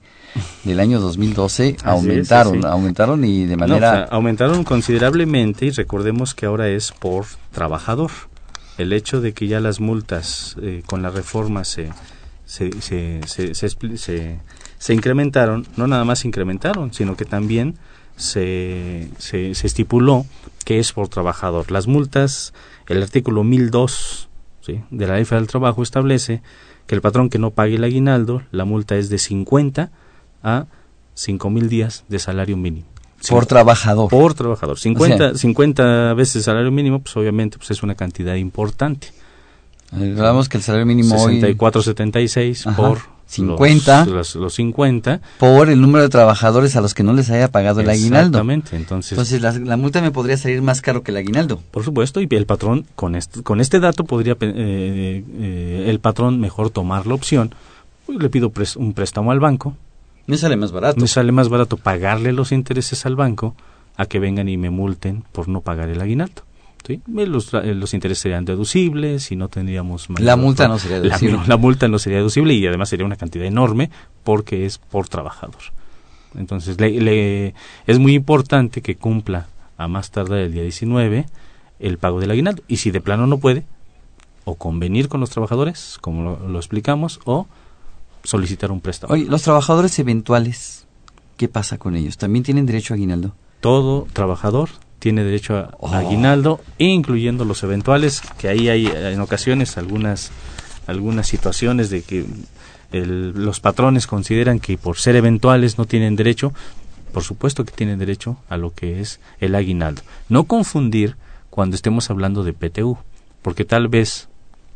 del año 2012 aumentaron, aumentaron y de manera aumentaron considerablemente y recordemos que ahora es por trabajador el hecho de que ya las multas eh, con la reforma se se, se, se, se, incrementaron, no nada más se incrementaron, sino que también se, se, estipuló que es por trabajador. Las multas, el artículo 1002 ¿sí? de la ley federal del trabajo establece que el patrón que no pague el aguinaldo, la multa es de 50 a 5 mil días de salario mínimo por trabajador. Por trabajador. 50, 50 veces el salario mínimo, pues obviamente pues es una cantidad importante. Hablamos que el salario mínimo 64.76 por 50 los, los, 50 por el número de trabajadores a los que no les haya pagado el aguinaldo. Exactamente, entonces Entonces la, multa me podría salir más caro que el aguinaldo. Por supuesto, y el patrón con este con este dato podría eh, eh, el patrón mejor tomar la opción, pues le pido un préstamo al banco me sale más barato. Me sale más barato pagarle los intereses al banco a que vengan y me multen por no pagar el aguinaldo. ¿Sí? Los, eh, los intereses serían deducibles y no tendríamos... La multa no sería deducible. La, multa no sería deducible y además sería una cantidad enorme porque es por trabajador. Entonces, le, es muy importante que cumpla a más tardar el día 19 el pago del aguinaldo. Y si de plano no puede, o convenir con los trabajadores, como lo, lo explicamos, o solicitar un préstamo. Oye, los trabajadores eventuales, ¿qué pasa con ellos? ¿También tienen derecho a aguinaldo? Todo trabajador tiene derecho a, Oh. a aguinaldo, incluyendo los eventuales, que ahí hay eh, en ocasiones algunas, algunas situaciones de que el- los patrones consideran que por ser eventuales no tienen derecho. Por supuesto que tienen derecho a lo que es el aguinaldo. No confundir cuando estemos hablando de PTU, porque tal vez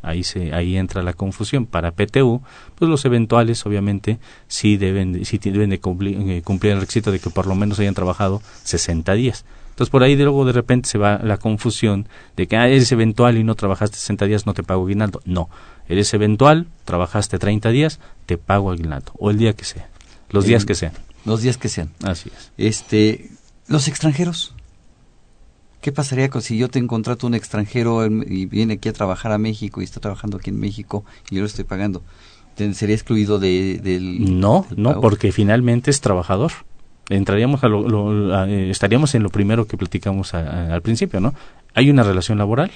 ahí se ahí entra la confusión para PTU pues los eventuales obviamente sí deben de- sí deben de cumplir, eh, cumplir el requisito de que por lo menos hayan trabajado 60 días entonces por ahí de luego de repente se va la confusión de que ah, eres eventual y no trabajaste 60 días no te pago aguinaldo no eres eventual trabajaste 30 días te pago aguinaldo o el día que sea los días que sean Los días que sean. así es Este, los extranjeros. ¿Qué pasaría con si yo te contrato un extranjero en- y viene aquí a trabajar a México y está trabajando aquí en México y yo lo estoy pagando? ¿Te- ¿Sería excluido de, del No, del no, porque finalmente es trabajador. Entraríamos a lo, lo- a- eh, estaríamos en lo primero que platicamos a- a- al principio, ¿no? Hay una relación laboral,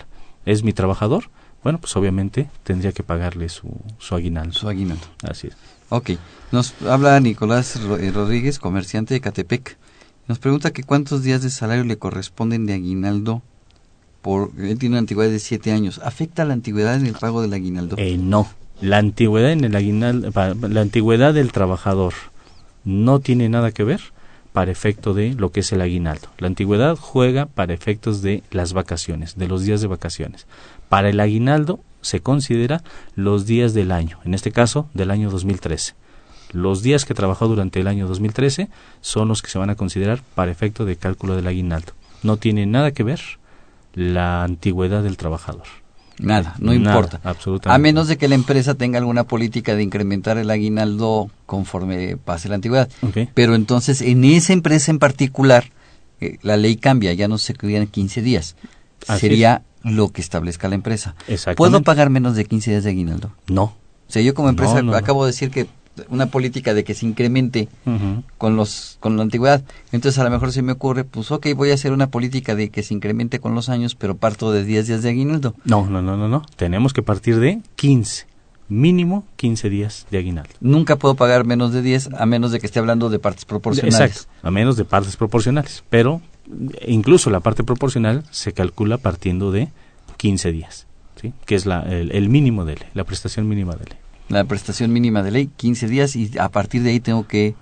es mi trabajador, bueno, pues obviamente tendría que pagarle su, su aguinaldo. su aguinaldo. Así es. Ok, nos habla Nicolás eh, Rodríguez, comerciante de Catepec. Nos pregunta que cuántos días de salario le corresponden de aguinaldo por... Él tiene una antigüedad de siete años. ¿Afecta la antigüedad en el pago del aguinaldo? Eh, no, la antigüedad en el aguinaldo, la antigüedad del trabajador no tiene nada que ver para efecto de lo que es el aguinaldo. La antigüedad juega para efectos de las vacaciones, de los días de vacaciones. Para el aguinaldo se considera los días del año, en este caso del año 2013. Los días que trabajó durante el año 2013 son los que se van a considerar para efecto de cálculo del aguinaldo. No tiene nada que ver la antigüedad del trabajador. Nada, no Nada, importa. absolutamente. A menos de que la empresa tenga alguna política de incrementar el aguinaldo conforme pase la antigüedad. Ok. Pero entonces, en esa empresa en particular, eh, la ley cambia, ya no se quedan 15 días. Así Sería lo que establezca la empresa. ¿Puedo pagar menos de 15 días de aguinaldo? No. O sea, yo como empresa No, no, no. acabo de decir que una política de que se incremente con los con la antigüedad. Entonces a lo mejor se me ocurre, pues ok, voy a hacer una política de que se incremente con los años, pero parto de 10 días de aguinaldo. No, no, no, no, no. Tenemos que partir de 15. Mínimo 15 días de aguinaldo. Nunca puedo pagar menos de 10 a menos de que esté hablando de partes proporcionales. Exacto. A menos de partes proporcionales. Pero eh, incluso la parte proporcional se calcula partiendo de 15 días. ¿sí? Que es la, el, el mínimo de la prestación mínima de ley. La prestación mínima de ley, 15 días y a partir de ahí tengo que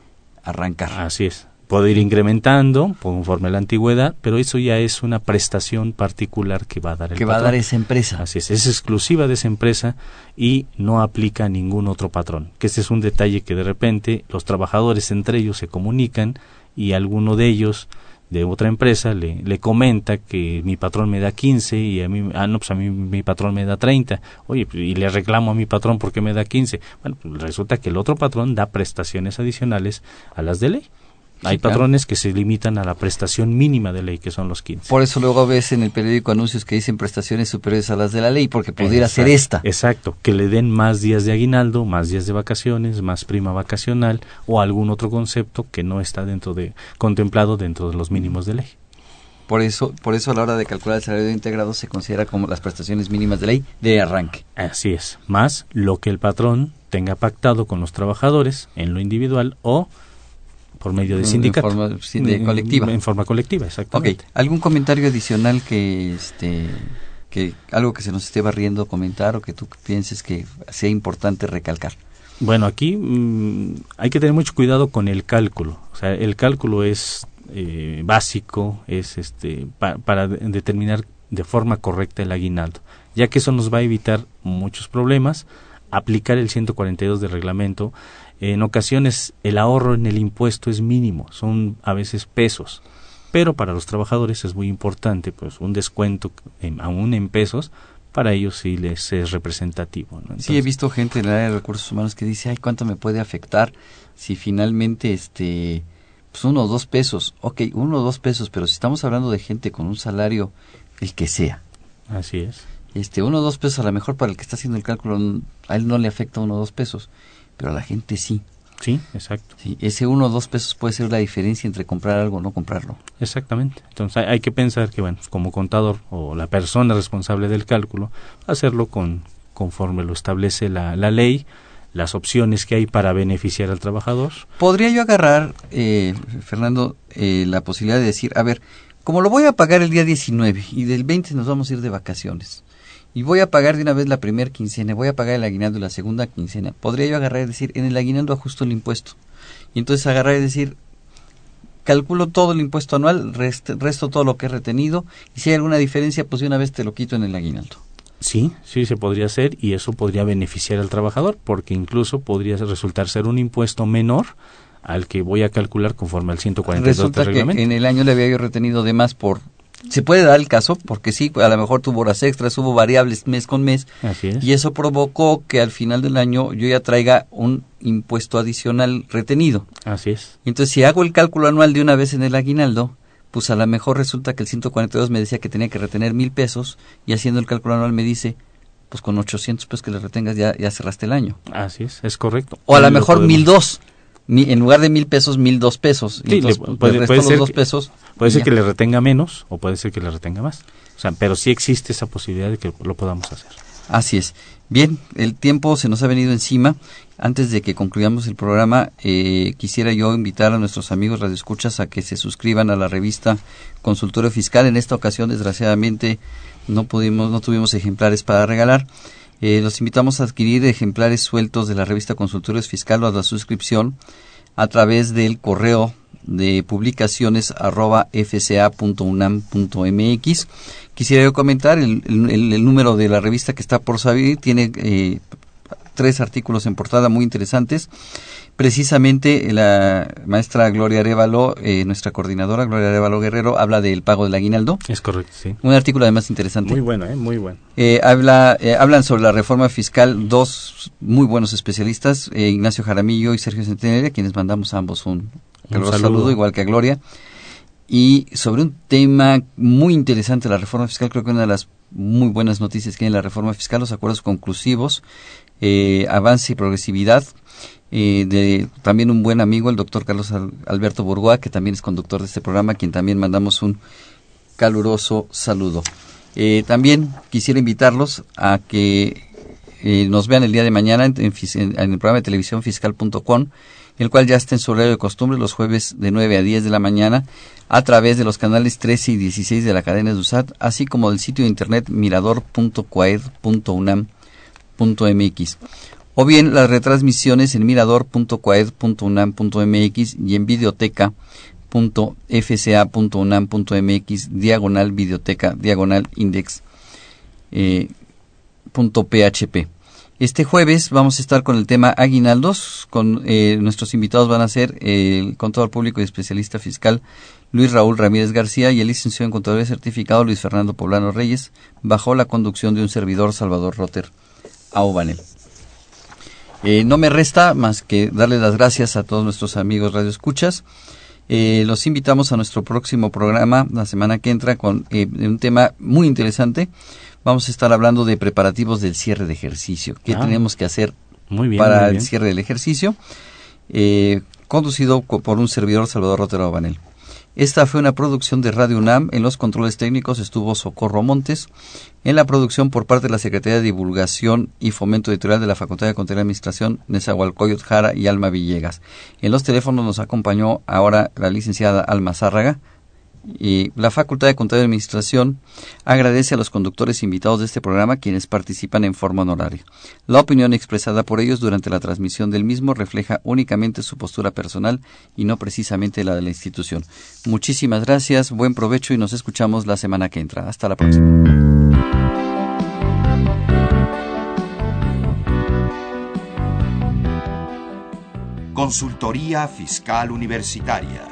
arrancar. Así es. Puede ir incrementando conforme la antigüedad, pero eso ya es una prestación particular que va a dar el que va a dar esa empresa. Así es, es exclusiva de esa empresa y no aplica a ningún otro patrón. Que este es un detalle que de repente los trabajadores entre ellos se comunican y alguno de ellos de otra empresa le, le comenta que mi patrón me da 15 y a mí, ah, no, pues a mí mi patrón me da 30. Oye, pues, y le reclamo a mi patrón porque me da 15. Bueno, pues resulta que el otro patrón da prestaciones adicionales a las de ley. Hay claro. patrones que se limitan a la prestación mínima de ley, que son los 15. Por eso luego ves en el periódico anuncios que dicen prestaciones superiores a las de la ley, porque pudiera ser esta. Exacto, que le den más días de aguinaldo, más días de vacaciones, más prima vacacional o algún otro concepto que no está dentro de contemplado dentro de los mínimos de ley. Por eso, por eso a la hora de calcular el salario integrado se considera como las prestaciones mínimas de ley de arranque. Así es, más lo que el patrón tenga pactado con los trabajadores en lo individual o por medio de En sindicato. forma, de En- colectiva. En forma colectiva, Ok, exactamente. ¿algún comentario adicional que, este, que algo que se nos esté barriendo comentar o que tú pienses que sea importante recalcar? Bueno, aquí mm, hay que tener mucho cuidado con el cálculo. O sea, el cálculo es eh, básico, es este pa- para de- determinar de forma correcta el aguinaldo, ya que eso nos va a evitar muchos problemas. Aplicar el 142 del reglamento, en ocasiones el ahorro en el impuesto es mínimo, son a veces pesos, pero para los trabajadores es muy importante, pues un descuento en- aún en pesos, para ellos sí les es representativo. ¿no? sí, he visto gente en el área de recursos humanos que dice, ay, ¿cuánto me puede afectar si finalmente, este, pues uno o dos pesos? Ok, uno o dos pesos, pero si estamos hablando de gente con un salario, el que sea, Así es. este, uno o dos pesos a lo mejor para el que está haciendo el cálculo, a él no le afecta uno o dos pesos, pero a la gente sí. Sí, exacto. ese uno o dos pesos puede ser la diferencia entre comprar algo o no comprarlo. Exactamente. Entonces hay, que pensar que, bueno, como contador o la persona responsable del cálculo, hacerlo con conforme lo establece la, la ley, las opciones que hay para beneficiar al trabajador. ¿Podría yo agarrar, eh, Fernando, eh, la posibilidad de decir, a ver, como lo voy a pagar el día 19 y del 20 nos vamos a ir de vacaciones, y voy a pagar de una vez la primera quincena, voy a pagar el aguinaldo la segunda quincena, podría yo agarrar y decir, en el aguinaldo ajusto el impuesto. Y entonces agarrar y decir, calculo todo el impuesto anual, resto todo lo que he retenido, y si hay alguna diferencia, pues de una vez te lo quito en el aguinaldo. Sí, sí se podría hacer y eso podría beneficiar al trabajador porque incluso podría resultar ser un impuesto menor al que voy a calcular conforme al 142 Resulta del que en el año le había yo retenido de más por se puede dar el caso, porque sí, a lo mejor tuvo horas extras, hubo variables mes con mes, Así es. y eso provocó que al final del año yo ya traiga un impuesto adicional retenido. Así es. Entonces, si hago el cálculo anual de una vez en el aguinaldo, pues a lo mejor resulta que el 142 me decía que tenía que retener mil pesos, y haciendo el cálculo anual me dice, pues con 800 pesos que le retengas ya, ya cerraste el año. Así es, es correcto. O a lo mejor 1002 ni, en lugar de mil pesos, mil dos pesos. Sí, pues, puede, ser, dos pesos. Puede ser que le retenga menos o puede ser que le retenga más. O sea, pero sí existe esa posibilidad de que lo podamos hacer. Así es. Bien, el tiempo se nos ha venido encima. Antes de que concluyamos el programa, eh, quisiera yo invitar a nuestros amigos radioescuchas a que se suscriban a la revista Consultorio Fiscal. En esta ocasión, desgraciadamente, no pudimos, no tuvimos ejemplares para regalar. Eh, los invitamos a adquirir ejemplares sueltos de la revista Consultorio Fiscal o a la suscripción a través del correo de publicaciones arroba fca.unam.mx. Quisiera yo comentar el, el, número de la revista que está por salir, tiene eh, tres artículos en portada muy interesantes. Precisamente la maestra Gloria Arevalo, eh, nuestra coordinadora Gloria Arevalo Guerrero, habla del pago del aguinaldo. Es correcto, sí. Un artículo además interesante. Muy bueno, ¿eh? muy bueno. Eh, habla, eh, hablan sobre la reforma fiscal dos muy buenos especialistas, Ignacio Jaramillo y Sergio Centenaria, quienes mandamos a ambos un, un saludo. igual que a Gloria. Y sobre un tema muy interesante, la reforma fiscal, creo que una de las muy buenas noticias que hay en la reforma fiscal, los acuerdos conclusivos, avance y progresividad, eh, de también un buen amigo, el doctor Carlos Alberto Burgoa, que también es conductor de este programa, a quien también mandamos un caluroso saludo. Eh, también quisiera invitarlos a que eh, nos vean el día de mañana en, el programa de televisión fiscal.com, el cual ya está en su horario de costumbre los jueves de 9 a 10 de la mañana a través de los canales 13 y 16 de la cadena de USAT, así como del sitio de internet mirador.coed.unam.mx o bien las retransmisiones en mirador.coed.unam.mx y en videoteca.fca.unam.mx diagonal videoteca diagonal index eh, punto php. Este jueves vamos a estar con el tema aguinaldos. Con eh, nuestros invitados van a ser el contador público y especialista fiscal Luis Raúl Ramírez García y el licenciado en contaduría certificado Luis Fernando Poblano Reyes, bajo la conducción de un servidor Salvador Aubanel. Eh, no me resta más que darle las gracias a todos nuestros amigos Radio Escuchas. Eh, los invitamos a nuestro próximo programa la semana que entra con eh, un tema muy interesante. Vamos a estar hablando de preparativos del cierre de ejercicio. ¿Qué ah. tenemos que hacer para el cierre del ejercicio? conducido por un servidor Salvador Rotero Banel. Esta fue una producción de Radio UNAM. En los controles técnicos estuvo Socorro Montes. En la producción por parte de la Secretaría de Divulgación y Fomento Editorial de la Facultad de Contaduría y Administración, Nezahualcóyotl Jara y Alma Villegas. En los teléfonos nos acompañó ahora la licenciada Alma Zárraga. Y la Facultad de Contaduría y Administración agradece a los conductores invitados de este programa quienes participan en forma honoraria. La opinión expresada por ellos durante la transmisión del mismo refleja únicamente su postura personal y no precisamente la de la institución. Muchísimas gracias, buen provecho y nos escuchamos la semana que entra. Hasta la próxima. Consultoría Fiscal Universitaria